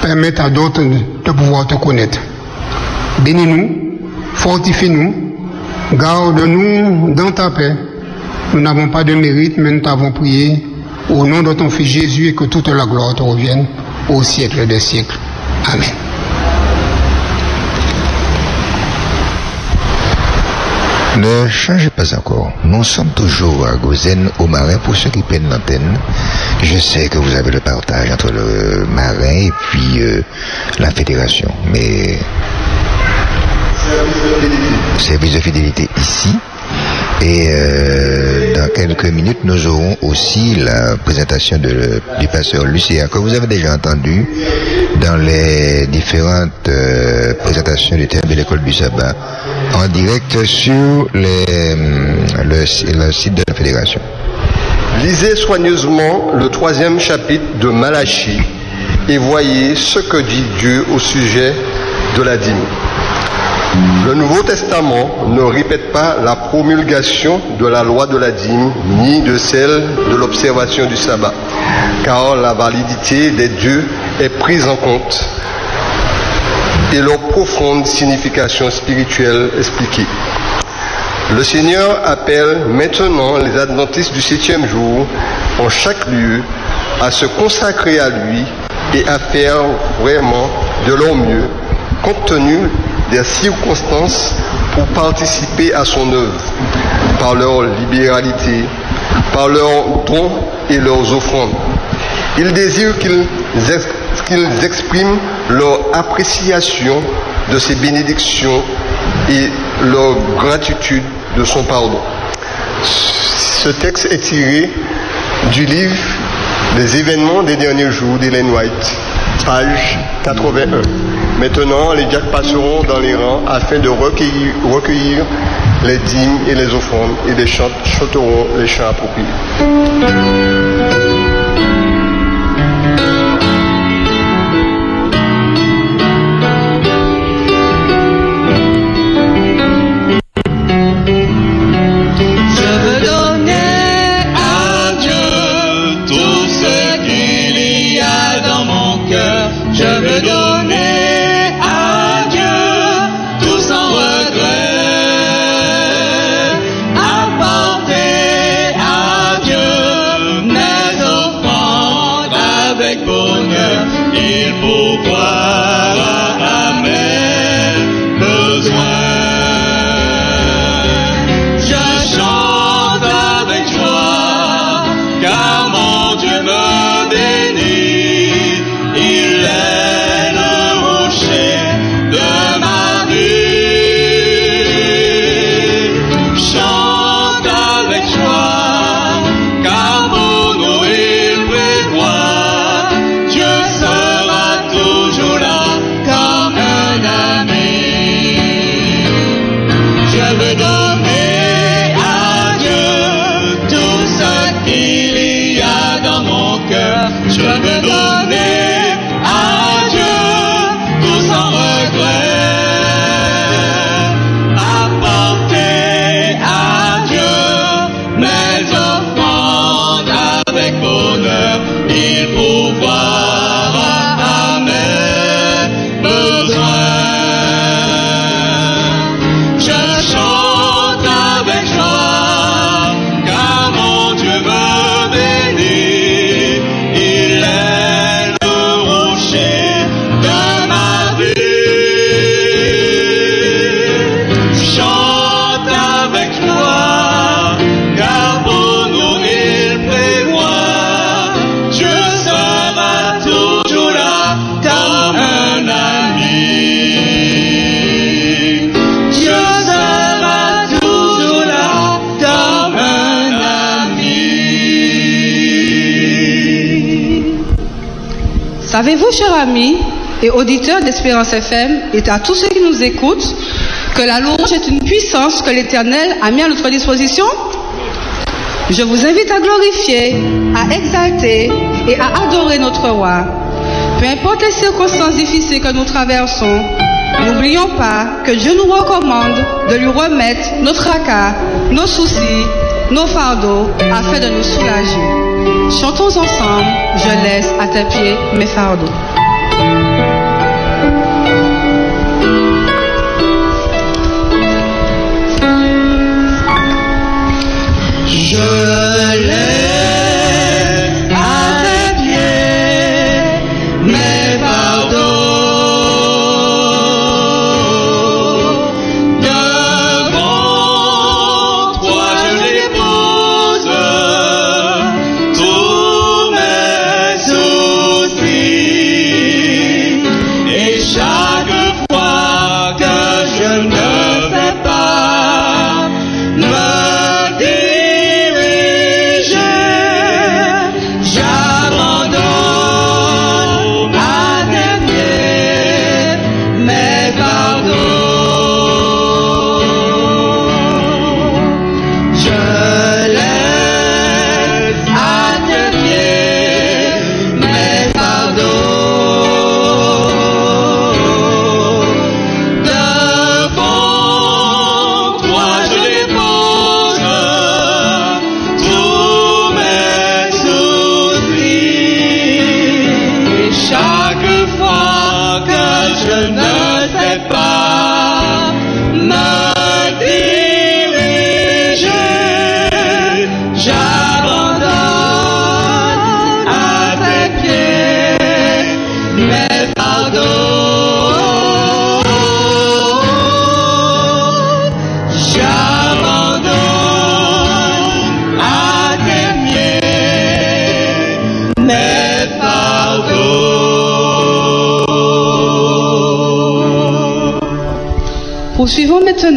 permettre à d'autres de pouvoir te connaître. Bénis-nous, fortifie-nous, garde-nous dans ta paix. Nous n'avons pas de mérite, mais nous t'avons prié au nom de ton Fils Jésus et que toute la gloire te revienne au siècle des siècles. Amen. Ne changez pas encore. Nous sommes toujours à Gozen, au marin, pour ceux qui prennent l'antenne. Je sais que vous avez le partage entre le marin et puis euh, la fédération, mais service de fidélité ici. Et euh, dans quelques minutes, nous aurons aussi la présentation du pasteur Lucien, que vous avez déjà entendu dans les différentes euh, présentations du thème de l'école du sabbat, en direct sur les, le, le site de la fédération. Lisez soigneusement le troisième chapitre de Malachie et voyez ce que dit Dieu au sujet de la dîme. Le Nouveau Testament ne répète pas la promulgation de la loi de la dîme ni de celle de l'observation du sabbat, car la validité des dieux est prise en compte et leur profonde signification spirituelle expliquée. Le Seigneur appelle maintenant les adventistes du septième jour en chaque lieu à se consacrer à lui et à faire vraiment de leur mieux, compte tenu des circonstances pour participer à son œuvre, par leur libéralité, par leurs dons et leurs offrandes. Il désire qu'ils expriment leur appréciation de ses bénédictions et leur gratitude de son pardon. Ce texte est tiré du livre des événements des derniers jours d'Hélène White, page 81. Maintenant, les diacres passeront dans les rangs afin de recueillir, les dîmes et les offrandes et les chanteront les chants appropriés. Savez-vous, chers amis et auditeurs d'Espérance FM, et à tous ceux qui nous écoutent, que la louange est une puissance que l'Éternel a mis à notre disposition? Je vous invite à glorifier, à exalter et à adorer notre roi. Peu importe les circonstances difficiles que nous traversons, n'oublions pas que Dieu nous recommande de lui remettre nos tracas, nos soucis, nos fardeaux afin de nous soulager. Chantons ensemble, je laisse à tes pieds mes fardeaux. Je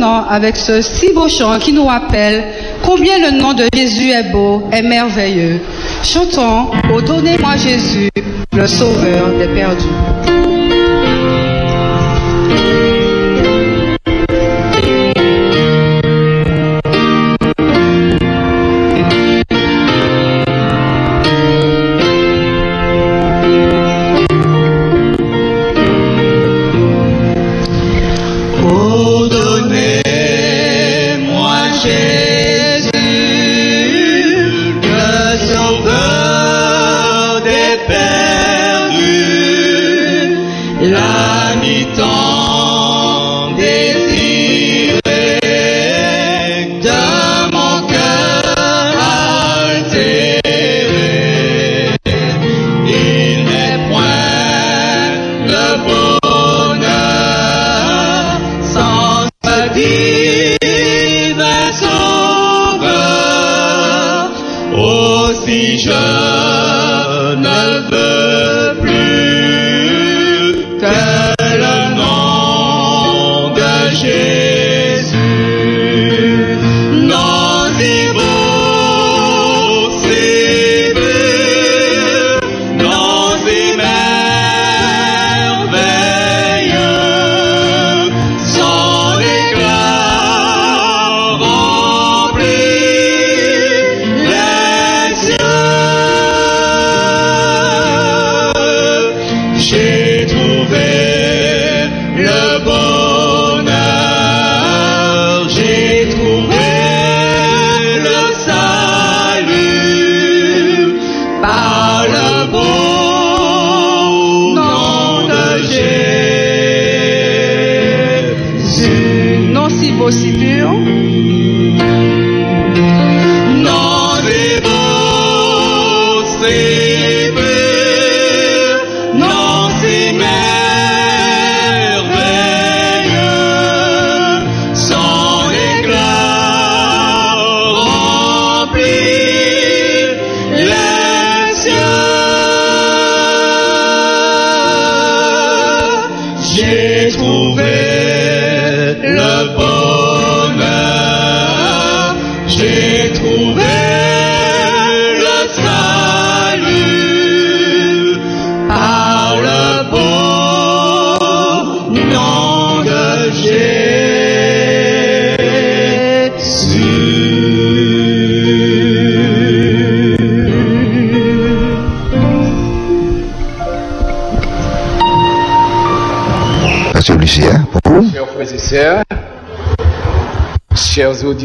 avec ce si beau chant qui nous rappelle combien le nom de Jésus est beau, est merveilleux. Chantons, ô donnez-moi Jésus, le sauveur des perdus.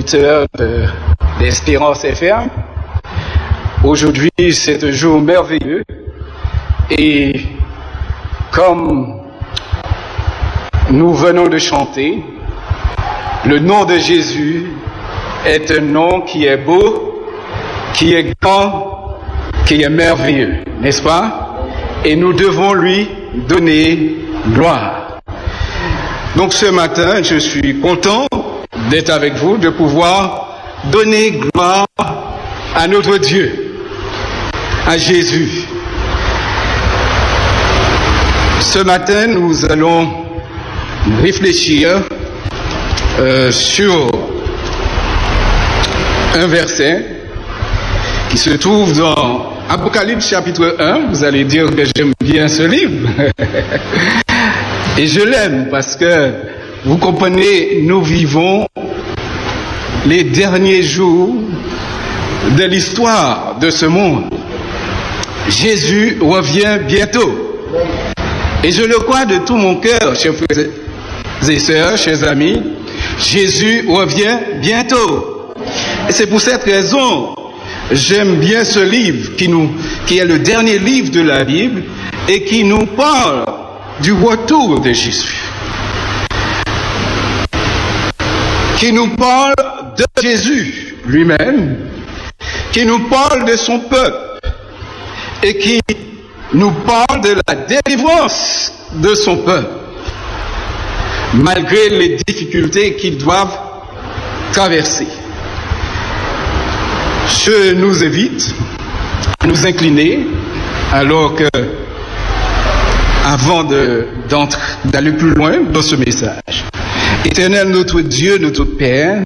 Auditeurs d'Espérance FM, aujourd'hui c'est un jour merveilleux et comme nous venons de chanter, le nom de Jésus est un nom qui est beau, qui est grand, qui est merveilleux, n'est-ce pas? Et nous devons lui donner gloire. Donc ce matin, je suis content d'être avec vous, de pouvoir donner gloire à notre Dieu, à Jésus. Ce matin, nous allons réfléchir euh, sur un verset qui se trouve dans Apocalypse chapitre 1. Vous allez dire que j'aime bien ce livre. [laughs] Et je l'aime parce que, vous comprenez, nous vivons les derniers jours de l'histoire de ce monde. Jésus revient bientôt. Et je le crois de tout mon cœur, chers frères et sœurs, chers amis, Jésus revient bientôt. Et c'est pour cette raison, j'aime bien ce livre qui, qui est le dernier livre de la Bible et qui nous parle du retour de Jésus. Qui nous parle de Jésus lui-même, qui nous parle de son peuple et qui nous parle de la délivrance de son peuple, malgré les difficultés qu'ils doivent traverser. Je nous invite à nous incliner alors que, avant d'aller plus loin dans ce message, Éternel notre Dieu, notre Père,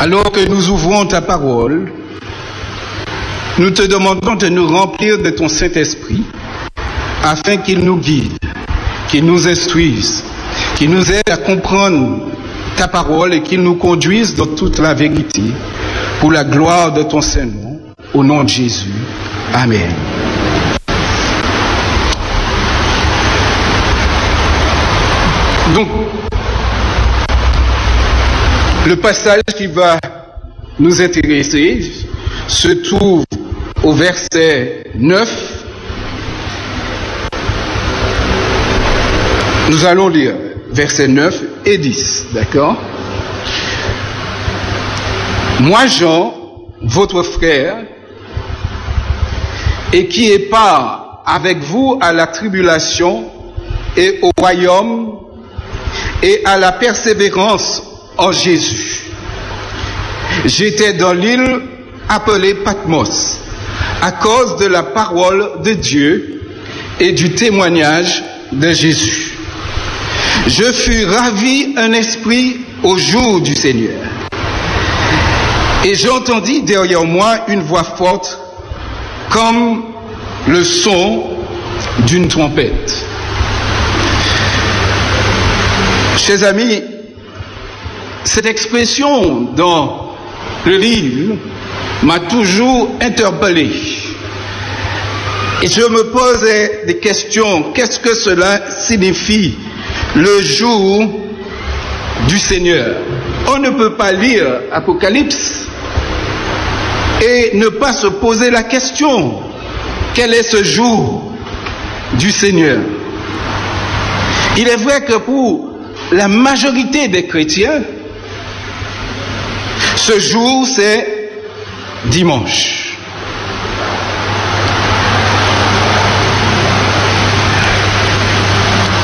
alors que nous ouvrons ta parole, nous te demandons de nous remplir de ton Saint-Esprit afin qu'il nous guide, qu'il nous instruise, qu'il nous aide à comprendre ta parole et qu'il nous conduise dans toute la vérité pour la gloire de ton Saint-Nom, au nom de Jésus. Amen. Donc, le passage qui va nous intéresser se trouve au verset 9. Nous allons lire versets 9 et 10, d'accord? Moi, Jean, votre frère, et qui est part avec vous à la tribulation et au royaume et à la persévérance en Jésus. J'étais dans l'île appelée Patmos à cause de la parole de Dieu et du témoignage de Jésus. Je fus ravi un esprit au jour du Seigneur. Et j'entendis derrière moi une voix forte comme le son d'une trompette. Chers amis, cette expression dans le livre m'a toujours interpellé. Et je me posais des questions. Qu'est-ce que cela signifie le jour du Seigneur? On ne peut pas lire Apocalypse et ne pas se poser la question. Quel est ce jour du Seigneur? Il est vrai que pour la majorité des chrétiens, ce jour, c'est dimanche.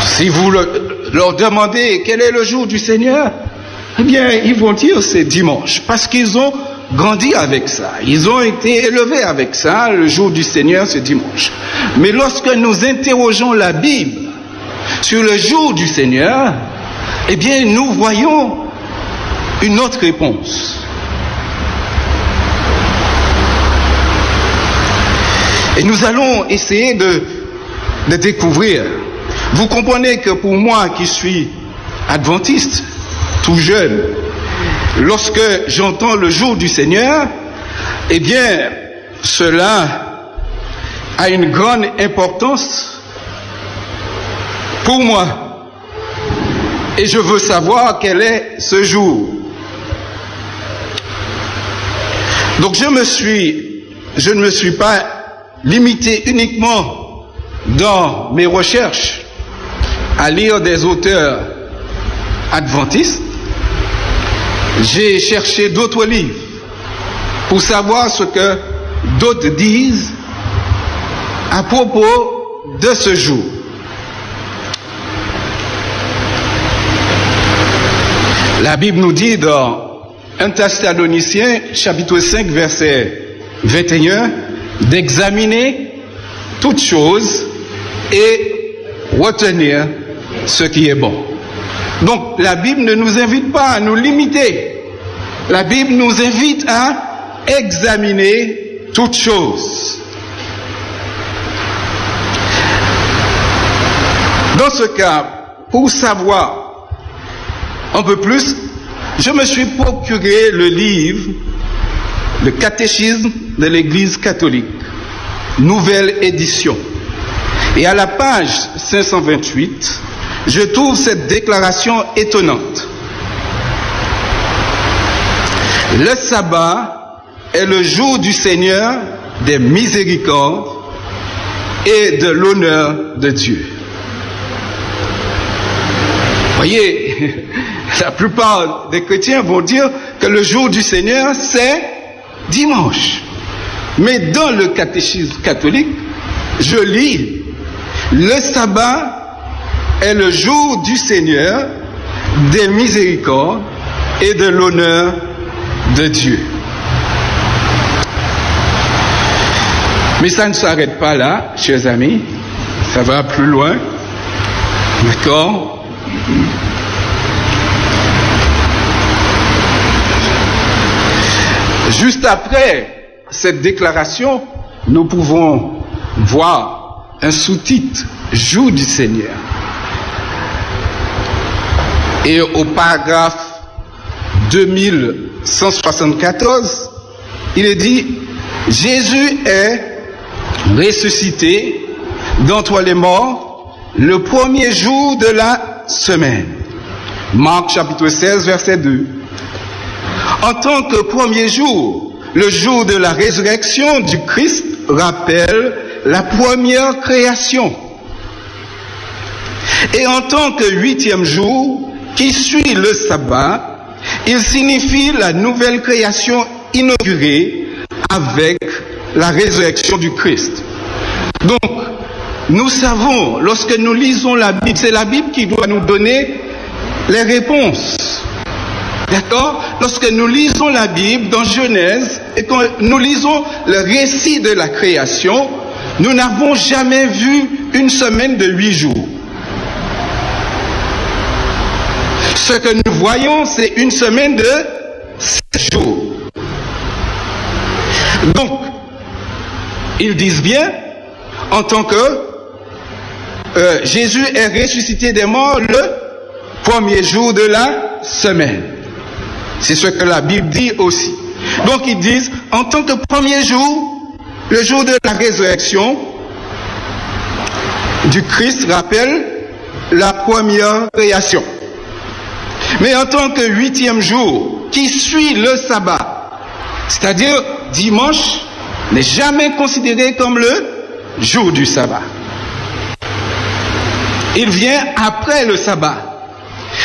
Si vous leur demandez quel est le jour du Seigneur, eh bien, ils vont dire c'est dimanche, parce qu'ils ont grandi avec ça. Ils ont été élevés avec ça. Le jour du Seigneur, c'est dimanche. Mais lorsque nous interrogeons la Bible sur le jour du Seigneur, eh bien, nous voyons une autre réponse. Et nous allons essayer de, découvrir. Vous comprenez que pour moi qui suis adventiste, tout jeune, lorsque j'entends le jour du Seigneur, eh bien, cela a une grande importance pour moi. Et je veux savoir quel est ce jour. Donc je me suis, je ne me suis pas limité uniquement dans mes recherches à lire des auteurs adventistes. J'ai cherché d'autres livres pour savoir ce que d'autres disent à propos de ce jour. La Bible nous dit dans 1 Thessaloniciens chapitre 5 verset 21 d'examiner toutes choses et retenir ce qui est bon. Donc la Bible ne nous invite pas à nous limiter. La Bible nous invite à examiner toutes choses. Dans ce cas, pour savoir un peu plus, je me suis procuré le livre Le catéchisme de l'Église catholique, nouvelle édition. Et à la page 528, je trouve cette déclaration étonnante. Le sabbat est le jour du Seigneur des miséricordes et de l'honneur de Dieu. Voyez, [laughs] la plupart des chrétiens vont dire que le jour du Seigneur, c'est dimanche. Mais dans le catéchisme catholique, je lis, le sabbat est le jour du Seigneur, des miséricordes et de l'honneur de Dieu. Mais ça ne s'arrête pas là, chers amis, ça va plus loin. D'accord? Juste après cette déclaration, nous pouvons voir un sous-titre, Jour du Seigneur. Et au paragraphe 2174, il est dit, Jésus est ressuscité d'entre les morts le premier jour de la semaine. Marc chapitre 16, verset 2. En tant que premier jour, le jour de la résurrection du Christ rappelle la première création. Et en tant que huitième jour, qui suit le sabbat, il signifie la nouvelle création inaugurée avec la résurrection du Christ. Donc, nous savons, lorsque nous lisons la Bible, c'est la Bible qui doit nous donner les réponses. D'accord? Lorsque nous lisons la Bible dans Genèse et quand nous lisons le récit de la création, nous n'avons jamais vu une semaine de huit jours. Ce que nous voyons, c'est une semaine de sept jours. Donc, ils disent bien, en tant que euh, Jésus est ressuscité des morts le premier jour de la semaine. C'est ce que la Bible dit aussi. Donc ils disent, en tant que premier jour, le jour de la résurrection du Christ rappelle la première création. Mais en tant que huitième jour, qui suit le sabbat, c'est-à-dire dimanche, n'est jamais considéré comme le jour du sabbat. Il vient après le sabbat.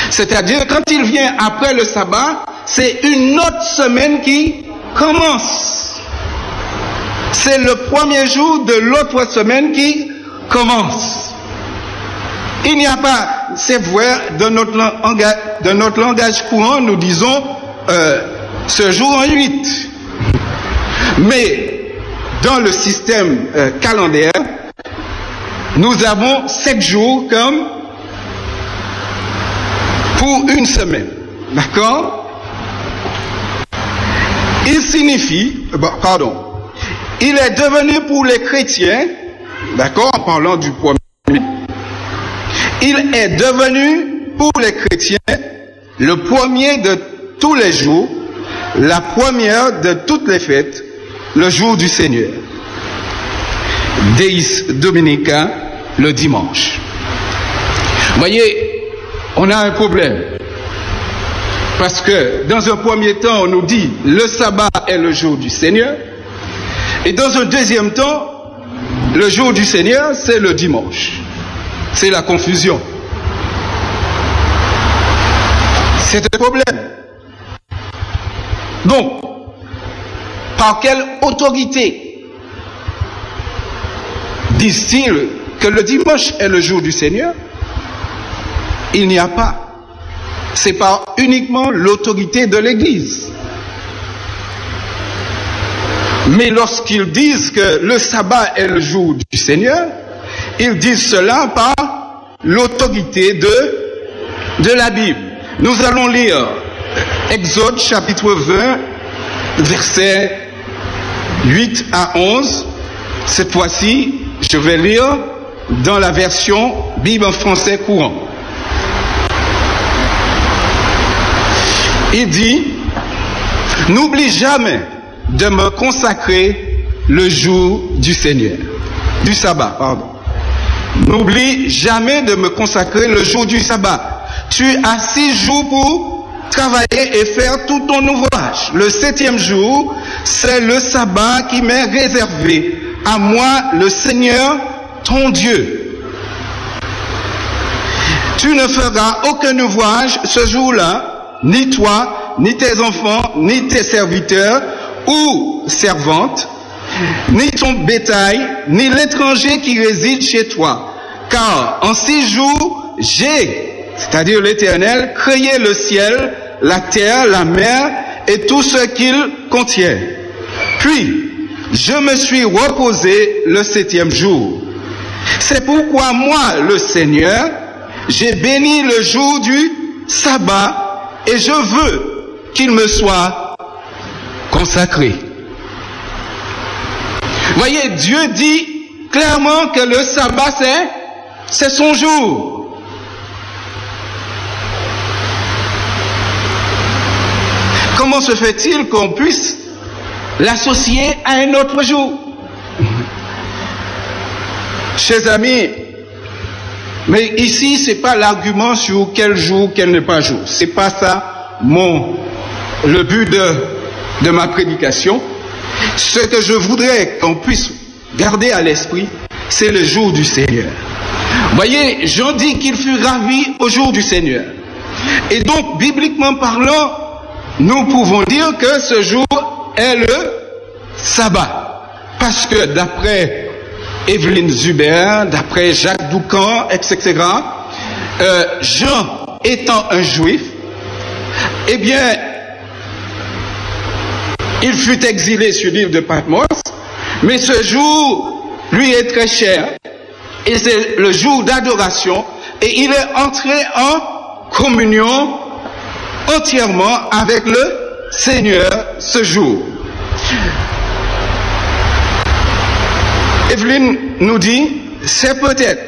C'est-à-dire, quand il vient après le sabbat, c'est une autre semaine qui commence. C'est le premier jour de l'autre semaine qui commence. Il n'y a pas, c'est vrai, dans notre, langage, courant, nous disons euh, ce jour en huit. Mais dans le système euh, calendaire, nous avons sept jours comme pour une semaine. D'accord? Il signifie, pardon, il est devenu pour les chrétiens, d'accord, en parlant du premier, il est devenu pour les chrétiens le premier de tous les jours, la première de toutes les fêtes, le jour du Seigneur. Deis Dominica, le dimanche. Voyez, on a un problème. Parce que dans un premier temps, on nous dit le sabbat est le jour du Seigneur. Et dans un deuxième temps, le jour du Seigneur, c'est le dimanche. C'est la confusion. C'est un problème. Donc, par quelle autorité disent-ils que le dimanche est le jour du Seigneur? Il n'y a pas. C'est pas uniquement l'autorité de l'Église. Mais lorsqu'ils disent que le sabbat est le jour du Seigneur, ils disent cela par l'autorité de, de la Bible. Nous allons lire Exode chapitre 20, versets 8 à 11. Cette fois-ci, je vais lire dans la version Bible en français courant. Il dit, n'oublie jamais de me consacrer le jour du Seigneur, du sabbat, pardon. N'oublie jamais de me consacrer le jour du sabbat. Tu as six jours pour travailler et faire tout ton ouvrage. Le septième jour, c'est le sabbat qui m'est réservé. À moi, le Seigneur, ton Dieu. Tu ne feras aucun ouvrage ce jour-là, ni toi, ni tes enfants, ni tes serviteurs ou servantes, ni ton bétail, ni l'étranger qui réside chez toi. Car en six jours, j'ai, c'est-à-dire l'Éternel, créé le ciel, la terre, la mer et tout ce qu'il contient. Puis, je me suis reposé le septième jour. C'est pourquoi moi, le Seigneur, j'ai béni le jour du sabbat et je veux qu'il me soit consacré. Voyez, Dieu dit clairement que le sabbat, c'est, son jour. Comment se fait-il qu'on puisse l'associer à un autre jour? [laughs] Chers amis, mais ici, c'est pas l'argument sur quel jour, quel n'est pas jour. C'est pas ça mon, le but de, de ma prédication. Ce que je voudrais qu'on puisse garder à l'esprit, c'est le jour du Seigneur. Voyez, Jean dit qu'il fut ravi au jour du Seigneur. Et donc, bibliquement parlant, nous pouvons dire que ce jour est le sabbat. Parce que d'après Evelyne Zuber, d'après Jacques Doucan, etc., euh, Jean étant un juif, eh bien, il fut exilé sur l'île de Patmos, mais ce jour lui est très cher, et c'est le jour d'adoration, et il est entré en communion entièrement avec le Seigneur ce jour. Evelyne nous dit, c'est peut-être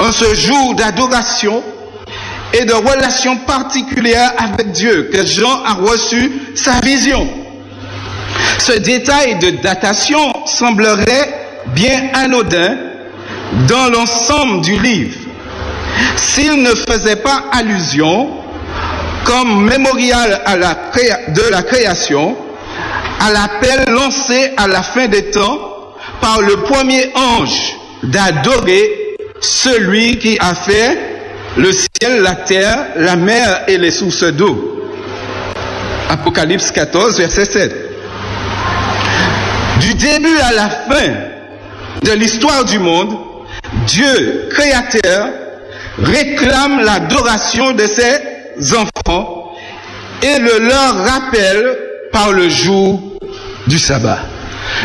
en ce jour d'adoration et de relation particulière avec Dieu que Jean a reçu sa vision. Ce détail de datation semblerait bien anodin dans l'ensemble du livre s'il ne faisait pas allusion comme mémorial de la création à l'appel lancé à la fin des temps par le premier ange d'adorer celui qui a fait le ciel, la terre, la mer et les sources d'eau. Apocalypse 14, verset 7. Du début à la fin de l'histoire du monde, Dieu, créateur, réclame l'adoration de ses enfants et le leur rappelle par le jour du sabbat.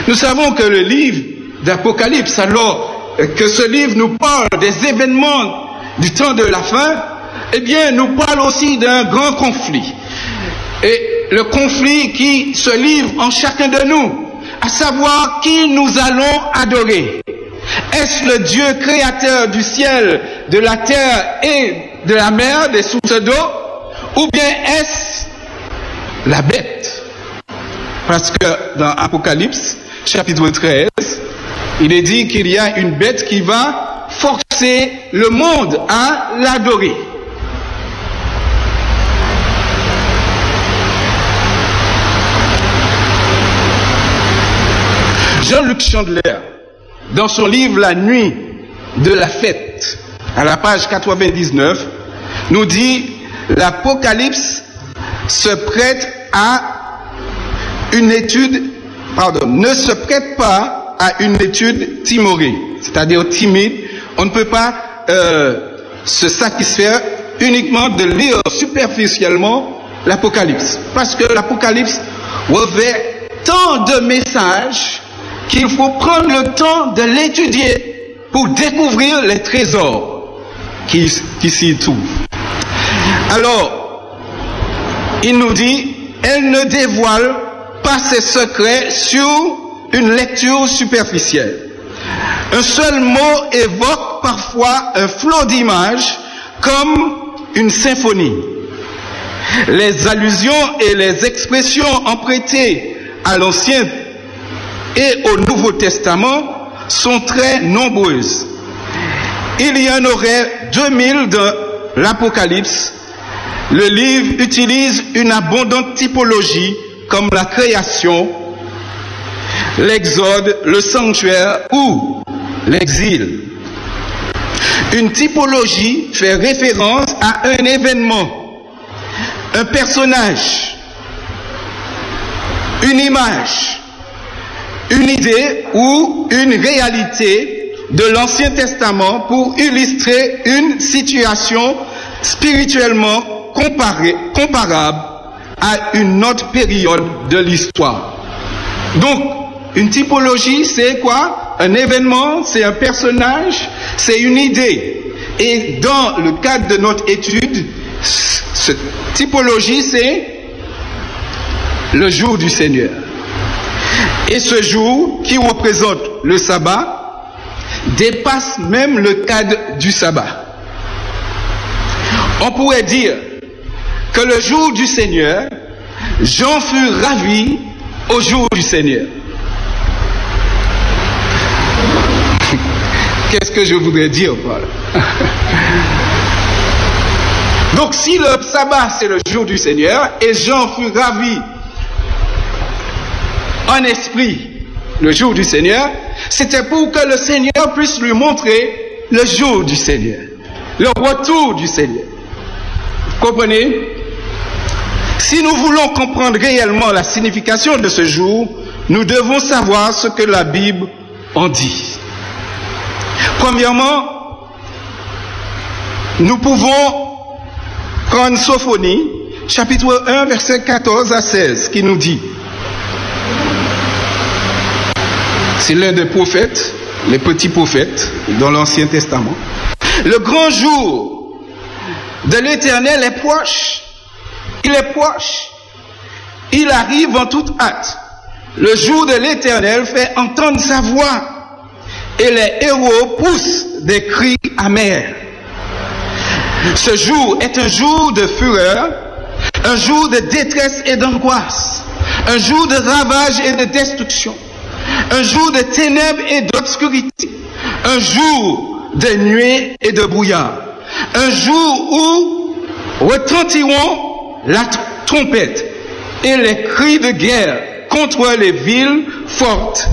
Nous savons que le livre d'Apocalypse, alors que ce livre nous parle des événements du temps de la fin, eh bien, nous parle aussi d'un grand conflit. Et le conflit qui se livre en chacun de nous, à savoir qui nous allons adorer. Est-ce le Dieu créateur du ciel, de la terre et de la mer, des sources d'eau, ou bien est-ce la bête? Parce que dans Apocalypse, chapitre 13, il est dit qu'il y a une bête qui va forcer le monde à l'adorer. Jean-Luc Chandler, dans son livre La nuit de la fête, à la page 99, nous dit l'Apocalypse se prête à une étude, pardon, ne se prête pas à une étude timorée, c'est-à-dire timide. On ne peut pas euh, se satisfaire uniquement de lire superficiellement l'Apocalypse, parce que l'Apocalypse revêt tant de messages qu'il faut prendre le temps de l'étudier pour découvrir les trésors qui, qui s'y trouvent. Alors, il nous dit, elle ne dévoile pas ses secrets sur une lecture superficielle. Un seul mot évoque parfois un flot d'images comme une symphonie. Les allusions et les expressions empruntées à l'Ancien et au Nouveau Testament sont très nombreuses. Il y en aurait 2000 dans l'Apocalypse. Le livre utilise une abondante typologie comme la création, l'exode, le sanctuaire ou l'exil. Une typologie fait référence à un événement, un personnage, une image, une idée ou une réalité de l'Ancien Testament pour illustrer une situation spirituellement comparable à une autre période de l'histoire. Donc, une typologie, c'est quoi? Un événement, c'est un personnage, c'est une idée. Et dans le cadre de notre étude, cette typologie, c'est le jour du Seigneur. Et ce jour, qui représente le sabbat, dépasse même le cadre du sabbat. On pourrait dire que le jour du Seigneur, Jean fut ravi au jour du Seigneur. [laughs] Qu'est-ce que je voudrais dire Paul [laughs] Donc si le sabbat c'est le jour du Seigneur et Jean fut ravi en esprit le jour du Seigneur, c'était pour que le Seigneur puisse lui montrer le jour du Seigneur, le retour du Seigneur. Comprenez? Si nous voulons comprendre réellement la signification de ce jour, nous devons savoir ce que la Bible en dit. Premièrement, nous pouvons prendre Sophonie, chapitre 1, verset 14 à 16, qui nous dit C'est l'un des prophètes, les petits prophètes dans l'Ancien Testament. Le grand jour de l'Éternel est proche. Il est proche. Il arrive en toute hâte. Le jour de l'Éternel fait entendre sa voix et les héros poussent des cris amers. Ce jour est un jour de fureur, un jour de détresse et d'angoisse, un jour de ravage et de destruction, un jour de ténèbres et d'obscurité, un jour de nuée et de brouillard, un jour où retentiront la trompette et les cris de guerre contre les villes fortes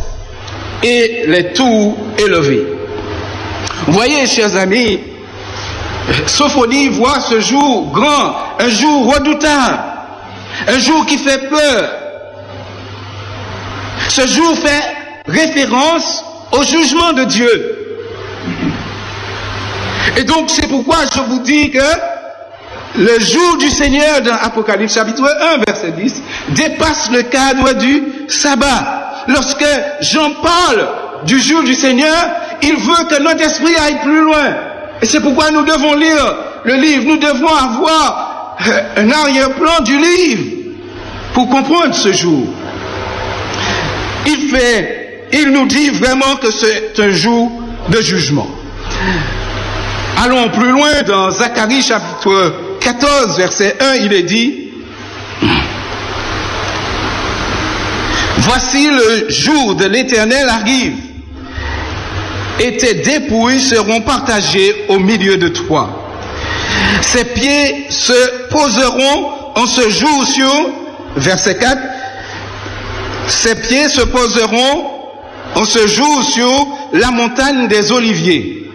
et les tours élevées. Voyez, chers amis, Sophonie voit ce jour grand, un jour redoutable, un jour qui fait peur. Ce jour fait référence au jugement de Dieu. Et donc c'est pourquoi je vous dis que le jour du Seigneur dans Apocalypse chapitre 1 verset 10 dépasse le cadre du sabbat. Lorsque Jean parle du jour du Seigneur, il veut que notre esprit aille plus loin. Et c'est pourquoi nous devons lire le livre, nous devons avoir un arrière-plan du livre pour comprendre ce jour. Il fait, il nous dit vraiment que c'est un jour de jugement. Allons plus loin dans Zacharie chapitre 14 verset 1, il est dit, Voici le jour de l'Éternel arrive. et tes dépouilles seront partagées au milieu de toi. Ses pieds se poseront en ce jour sur, verset 4, ses pieds se poseront en ce jour sur la montagne des Oliviers,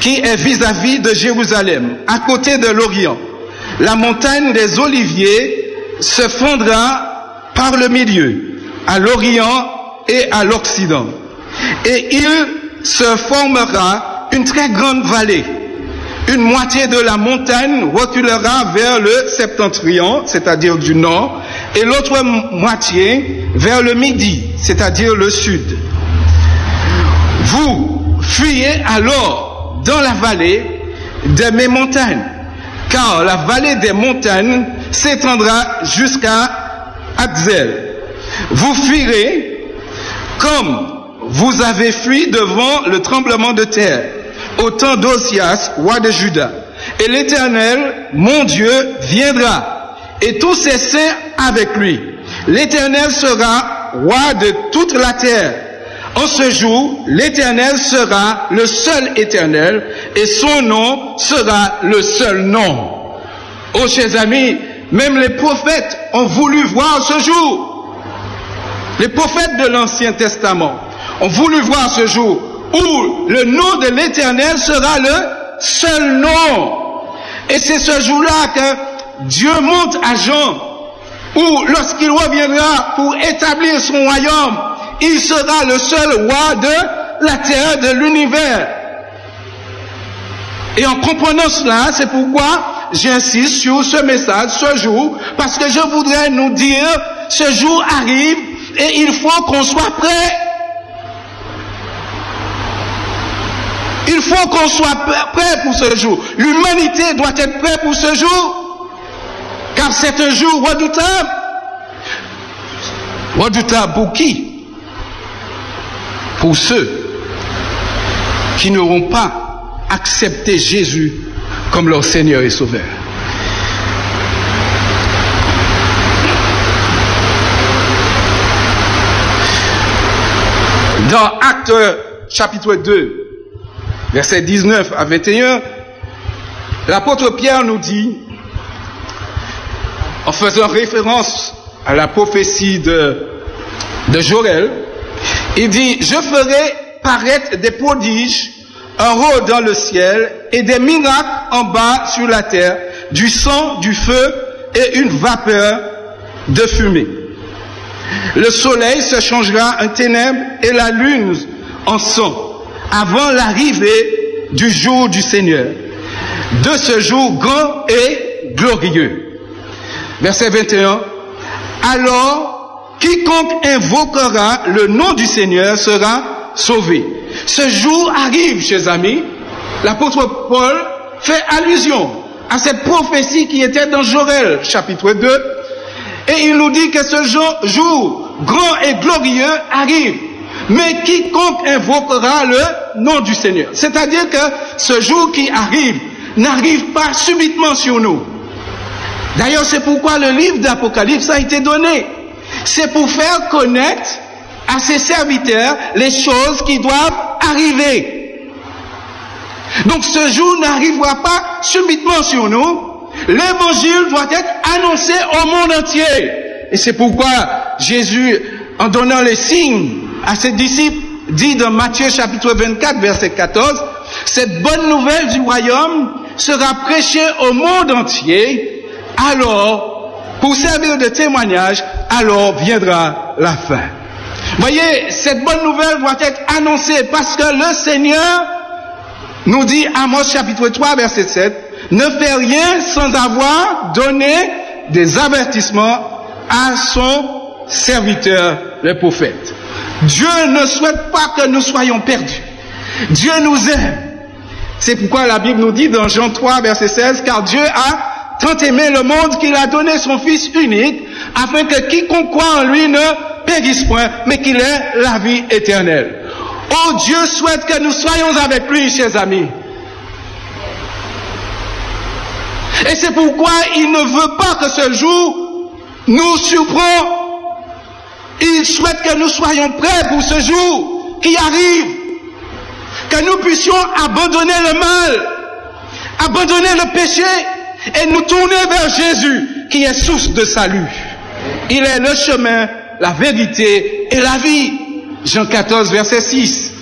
qui est vis-à-vis de Jérusalem, à côté de l'Orient. La montagne des Oliviers se fondra par le milieu, à l'Orient et à l'Occident. Et il se formera une très grande vallée. Une moitié de la montagne reculera vers le septentrion, c'est-à-dire du nord, et l'autre moitié vers le midi, c'est-à-dire le sud. Vous fuyez alors dans la vallée de mes montagnes, car la vallée des montagnes s'étendra jusqu'à Adzel. Vous fuirez comme vous avez fui devant le tremblement de terre au temps d'Osias, roi de Juda. Et l'Éternel, mon Dieu, viendra, et tous ses saints avec lui. L'Éternel sera roi de toute la terre. En ce jour, l'Éternel sera le seul Éternel, et son nom sera le seul nom. Oh, chers amis, même les prophètes ont voulu voir ce jour. Les prophètes de l'Ancien Testament ont voulu voir ce jour où le nom de l'Éternel sera le seul nom. Et c'est ce jour-là que Dieu monte à Jean, où lorsqu'il reviendra pour établir son royaume, il sera le seul roi de la terre, de l'univers. Et en comprenant cela, c'est pourquoi j'insiste sur ce message, ce jour, parce que je voudrais nous dire, ce jour arrive et il faut qu'on soit prêt Il faut qu'on soit prêt pour ce jour. L'humanité doit être prête pour ce jour. Car c'est un jour redoutable. Redoutable pour qui? Pour ceux qui n'auront pas accepté Jésus comme leur Seigneur et Sauveur. Dans Acte chapitre 2, versets 19 à 21, l'apôtre Pierre nous dit, en faisant référence à la prophétie de, de Joël, il dit, je ferai paraître des prodiges en haut dans le ciel et des miracles en bas sur la terre, du sang, du feu et une vapeur de fumée. Le soleil se changera en ténèbres et la lune en sang avant l'arrivée du jour du Seigneur, de ce jour grand et glorieux. Verset 21. Alors, quiconque invoquera le nom du Seigneur sera sauvé. Ce jour arrive, chers amis. L'apôtre Paul fait allusion à cette prophétie qui était dans Joël, chapitre 2. Et il nous dit que ce jour, jour grand et glorieux arrive mais quiconque invoquera le nom du Seigneur. C'est-à-dire que ce jour qui arrive n'arrive pas subitement sur nous. D'ailleurs, c'est pourquoi le livre d'Apocalypse a été donné. C'est pour faire connaître à ses serviteurs les choses qui doivent arriver. Donc ce jour n'arrivera pas subitement sur nous. L'évangile doit être annoncé au monde entier. Et c'est pourquoi Jésus, en donnant les signes à ses disciples, dit dans Matthieu chapitre 24, verset 14, cette bonne nouvelle du royaume sera prêchée au monde entier, alors, pour servir de témoignage, alors viendra la fin. Voyez, cette bonne nouvelle doit être annoncée parce que le Seigneur nous dit, Amos chapitre 3, verset 7, ne fait rien sans avoir donné des avertissements à son serviteur, le prophète. Dieu ne souhaite pas que nous soyons perdus. Dieu nous aime. C'est pourquoi la Bible nous dit dans Jean 3, verset 16, car Dieu a tant aimé le monde qu'il a donné son Fils unique, afin que quiconque croit en lui ne périsse point, mais qu'il ait la vie éternelle. Oh, Dieu souhaite que nous soyons avec lui, chers amis. Et c'est pourquoi il ne veut pas que ce jour nous surprend il souhaite que nous soyons prêts pour ce jour qui arrive. que nous puissions abandonner le mal, abandonner le péché et nous tourner vers Jésus qui est source de salut. Il est le chemin, la vérité et la vie. Jean 14, verset 6.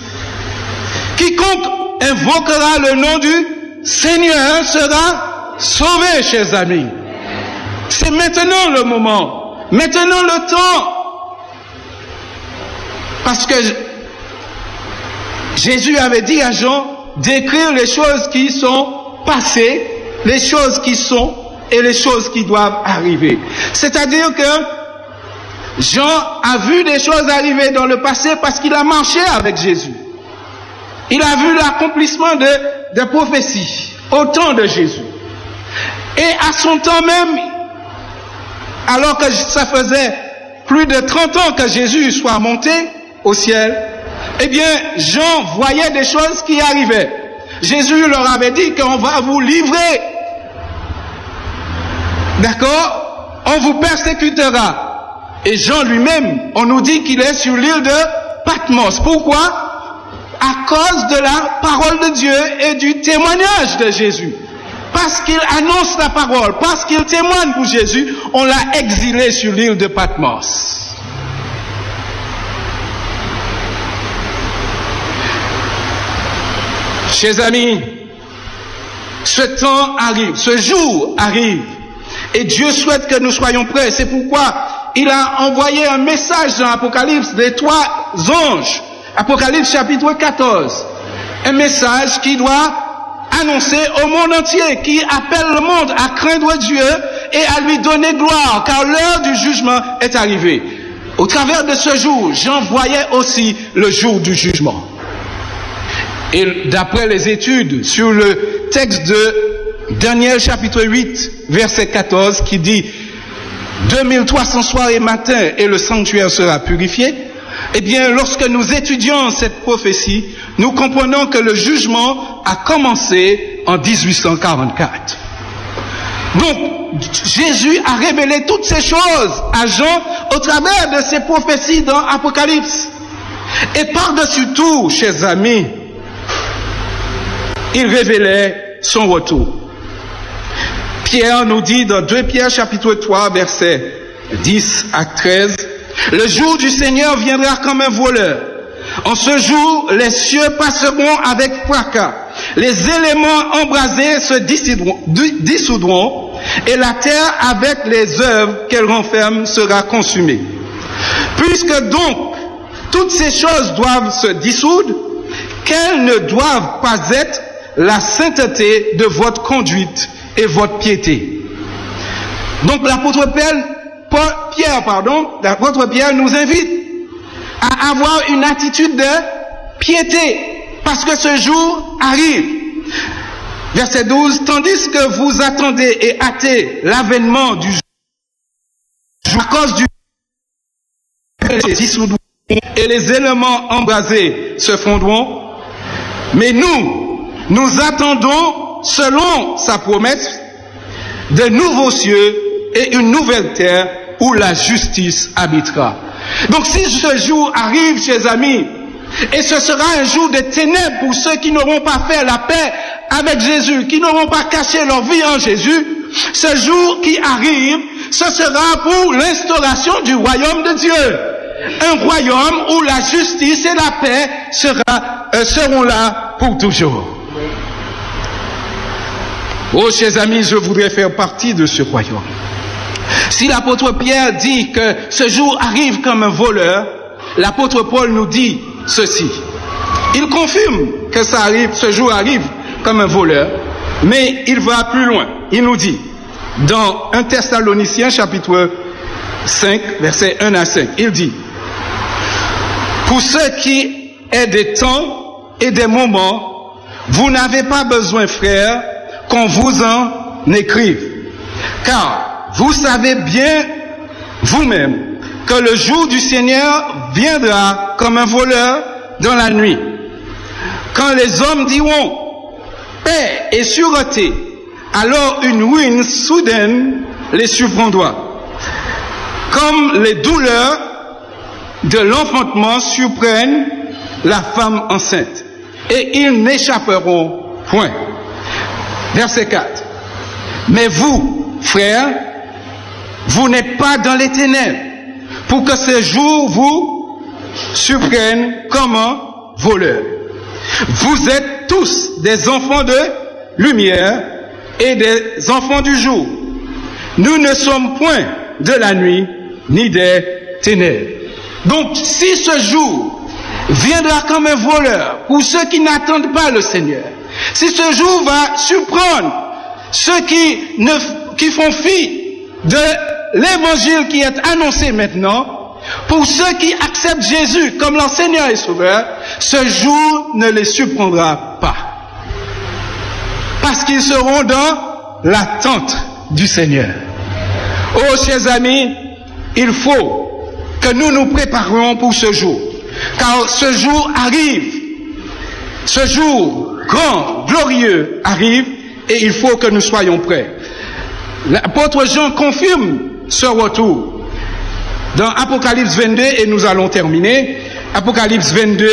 Quiconque invoquera le nom du Seigneur sera sauvé, chers amis. C'est maintenant le moment, maintenant le temps. Parce que Jésus avait dit à Jean d'écrire les choses qui sont passées, les choses qui sont et les choses qui doivent arriver. C'est-à-dire que Jean a vu des choses arriver dans le passé parce qu'il a marché avec Jésus. Il a vu l'accomplissement de, des prophéties au temps de Jésus. Et à son temps même, alors que ça faisait plus de 30 ans que Jésus soit monté au ciel, eh bien, Jean voyait des choses qui arrivaient. Jésus leur avait dit qu'on va vous livrer. D'accord On vous persécutera. Et Jean lui-même, on nous dit qu'il est sur l'île de Patmos. Pourquoi À cause de la parole de Dieu et du témoignage de Jésus. Parce qu'il annonce la parole, parce qu'il témoigne pour Jésus, on l'a exilé sur l'île de Patmos. Chers amis, ce temps arrive, ce jour arrive, et Dieu souhaite que nous soyons prêts. C'est pourquoi il a envoyé un message dans l'Apocalypse des trois anges, Apocalypse chapitre 14, un message qui doit annoncer au monde entier, qui appelle le monde à craindre Dieu et à lui donner gloire, car l'heure du jugement est arrivée. Au travers de ce jour, Jean voyait aussi le jour du jugement. Et d'après les études sur le texte de Daniel chapitre 8, verset 14, qui dit 2300 soirs et matins et le sanctuaire sera purifié, eh bien, lorsque nous étudions cette prophétie, nous comprenons que le jugement a commencé en 1844. Donc, Jésus a révélé toutes ces choses à Jean au travers de ces prophéties dans Apocalypse. Et par-dessus tout, chers amis, il révélait son retour. Pierre nous dit dans 2 Pierre chapitre 3 verset 10 à 13, le jour du Seigneur viendra comme un voleur. En ce jour, les cieux passeront avec fracas, les éléments embrasés se dissoudront, et la terre avec les œuvres qu'elle renferme sera consumée. Puisque donc toutes ces choses doivent se dissoudre, qu'elles ne doivent pas être la sainteté de votre conduite et votre piété. Donc l'apôtre Pierre, pardon, l'apôtre Pierre nous invite à avoir une attitude de piété, parce que ce jour arrive. Verset 12, tandis que vous attendez et hâtez l'avènement du jour, à cause du et les éléments embrasés se fondront, mais nous, nous attendons, selon sa promesse, de nouveaux cieux et une nouvelle terre où la justice habitera. Donc si ce jour arrive, chers amis, et ce sera un jour de ténèbres pour ceux qui n'auront pas fait la paix avec Jésus, qui n'auront pas caché leur vie en Jésus, ce jour qui arrive, ce sera pour l'instauration du royaume de Dieu. Un royaume où la justice et la paix euh, seront là pour toujours. Oh, chers amis, je voudrais faire partie de ce royaume. Si l'apôtre Pierre dit que ce jour arrive comme un voleur, l'apôtre Paul nous dit ceci. Il confirme que ça arrive, ce jour arrive comme un voleur, mais il va plus loin. Il nous dit, dans 1 Thessaloniciens chapitre 5, versets 1 à 5, il dit, pour ce qui est des temps et des moments, vous n'avez pas besoin, frères, qu'on vous en écrive. Car vous savez bien vous-même que le jour du Seigneur viendra comme un voleur dans la nuit. Quand les hommes diront paix et sûreté, alors une ruine soudaine les surprendra. Comme les douleurs de l'enfantement surprennent la femme enceinte. et ils n'échapperont point. Verset 4. Mais vous, frères, vous n'êtes pas dans les ténèbres pour que ce jour vous surprenne comme un voleur. Vous êtes tous des enfants de lumière et des enfants du jour. Nous ne sommes point de la nuit ni des ténèbres. Donc si ce jour viendra comme un voleur pour ceux qui n'attendent pas le Seigneur, si ce jour va surprendre ceux qui, ne, font fi de l'évangile qui est annoncé maintenant, pour ceux qui acceptent Jésus comme l'enseignant et sauveur, ce jour ne les surprendra pas. Parce qu'ils seront dans l'attente du Seigneur. Oh, chers amis, il faut que nous nous préparions pour ce jour. Car ce jour arrive. Ce jour grand, glorieux arrive et il faut que nous soyons prêts. L'apôtre Jean confirme ce retour dans Apocalypse 22 et nous allons terminer. Apocalypse 22,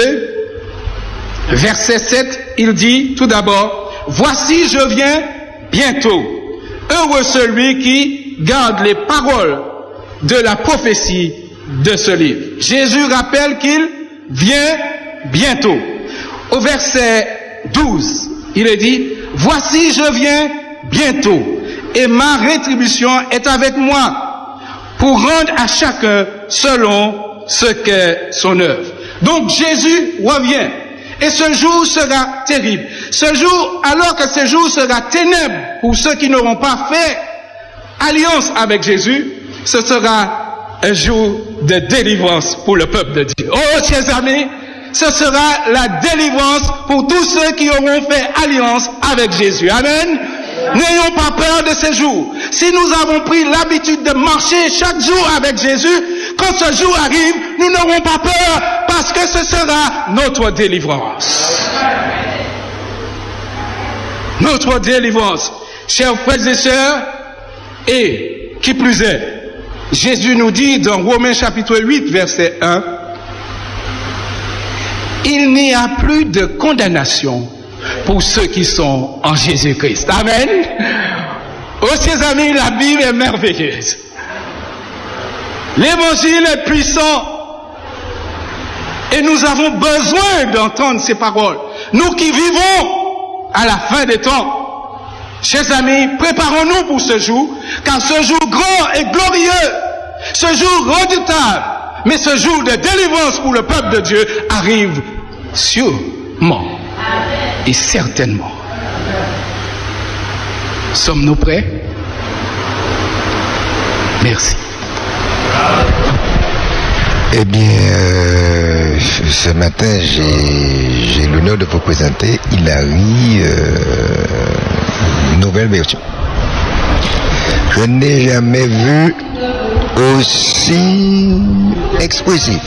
verset 7, il dit tout d'abord, Voici je viens bientôt. Heureux celui qui garde les paroles de la prophétie de ce livre. Jésus rappelle qu'il vient bientôt. Au verset 12, il est dit, Voici je viens bientôt et ma rétribution est avec moi pour rendre à chacun selon ce qu'est son œuvre. Donc Jésus revient. Et ce jour sera terrible. Ce jour, alors que ce jour sera ténèbre pour ceux qui n'auront pas fait alliance avec Jésus, ce sera un jour de délivrance pour le peuple de Dieu. Oh, chers amis, ce sera la délivrance pour tous ceux qui auront fait alliance avec Jésus. Amen. N'ayons pas peur de ces jours. Si nous avons pris l'habitude de marcher chaque jour avec Jésus, quand ce jour arrive, nous n'aurons pas peur parce que ce sera notre délivrance. Notre délivrance. Chers frères et sœurs, et qui plus est, Jésus nous dit dans Romains chapitre 8, verset 1, il n'y a plus de condamnation pour ceux qui sont en Jésus-Christ. Amen. Oh, chers amis, la Bible est merveilleuse. L'évangile est puissant. Et nous avons besoin d'entendre ces paroles. Nous qui vivons à la fin des temps. Chers amis, préparons-nous pour ce jour, car ce jour grand et glorieux, ce jour redoutable, mais ce jour de délivrance pour le peuple de Dieu arrive sûrement et certainement. Sommes-nous prêts? Merci. Eh bien, euh, ce matin, j'ai l'honneur de vous présenter Hilary, euh, nouvelle version. Je n'ai jamais vu aussi expressif.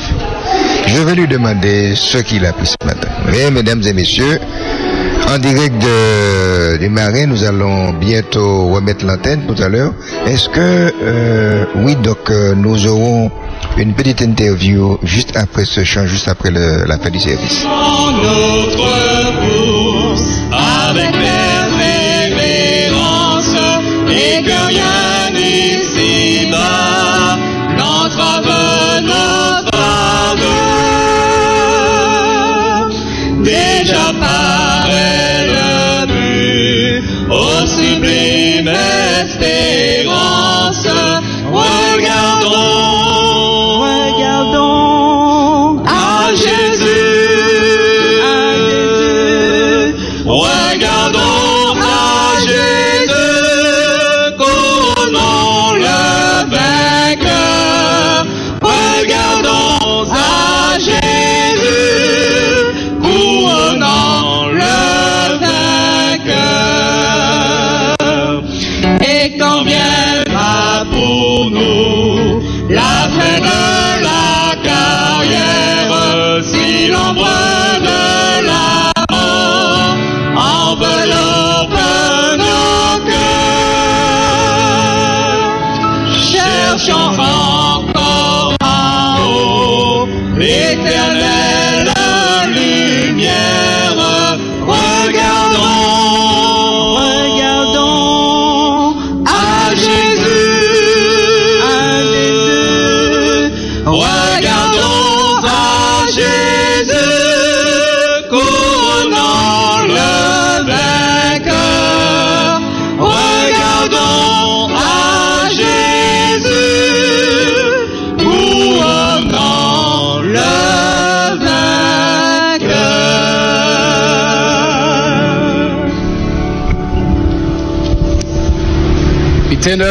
Je vais lui demander ce qu'il a pris ce matin. Mais, mesdames et messieurs, en direct de, du Marin, nous allons bientôt remettre l'antenne tout à l'heure. Est-ce que, euh, oui, donc euh, nous aurons une petite interview juste après ce chant, juste après le, la fin du service? avec et que Amen.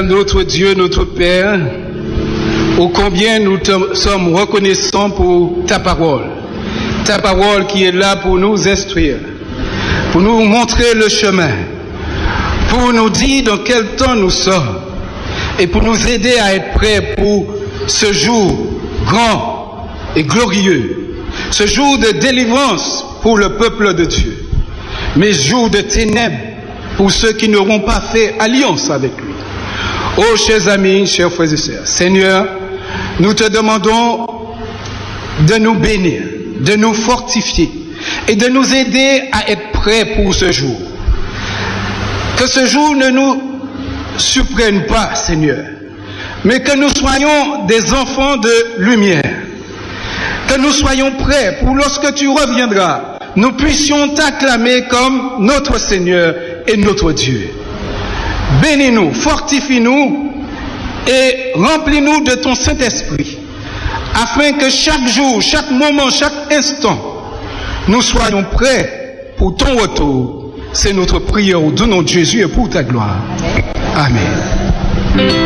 Notre Dieu, notre Père, ô combien nous sommes reconnaissants pour ta parole. Ta parole qui est là pour nous instruire, pour nous montrer le chemin, pour nous dire dans quel temps nous sommes et pour nous aider à être prêts pour ce jour grand et glorieux, ce jour de délivrance pour le peuple de Dieu, mais jour de ténèbres pour ceux qui n'auront pas fait alliance avec lui. Oh, chers amis, chers frères et sœurs, Seigneur, nous te demandons de nous bénir, de nous fortifier et de nous aider à être prêts pour ce jour. Que ce jour ne nous surprenne pas, Seigneur, mais que nous soyons des enfants de lumière, que nous soyons prêts pour lorsque tu reviendras, nous puissions t'acclamer comme notre Seigneur et notre Dieu. Bénis-nous, fortifie-nous et remplis-nous de ton Saint-Esprit, afin que chaque jour, chaque moment, chaque instant, nous soyons prêts pour ton retour. C'est notre prière au nom de Jésus et pour ta gloire. Amen.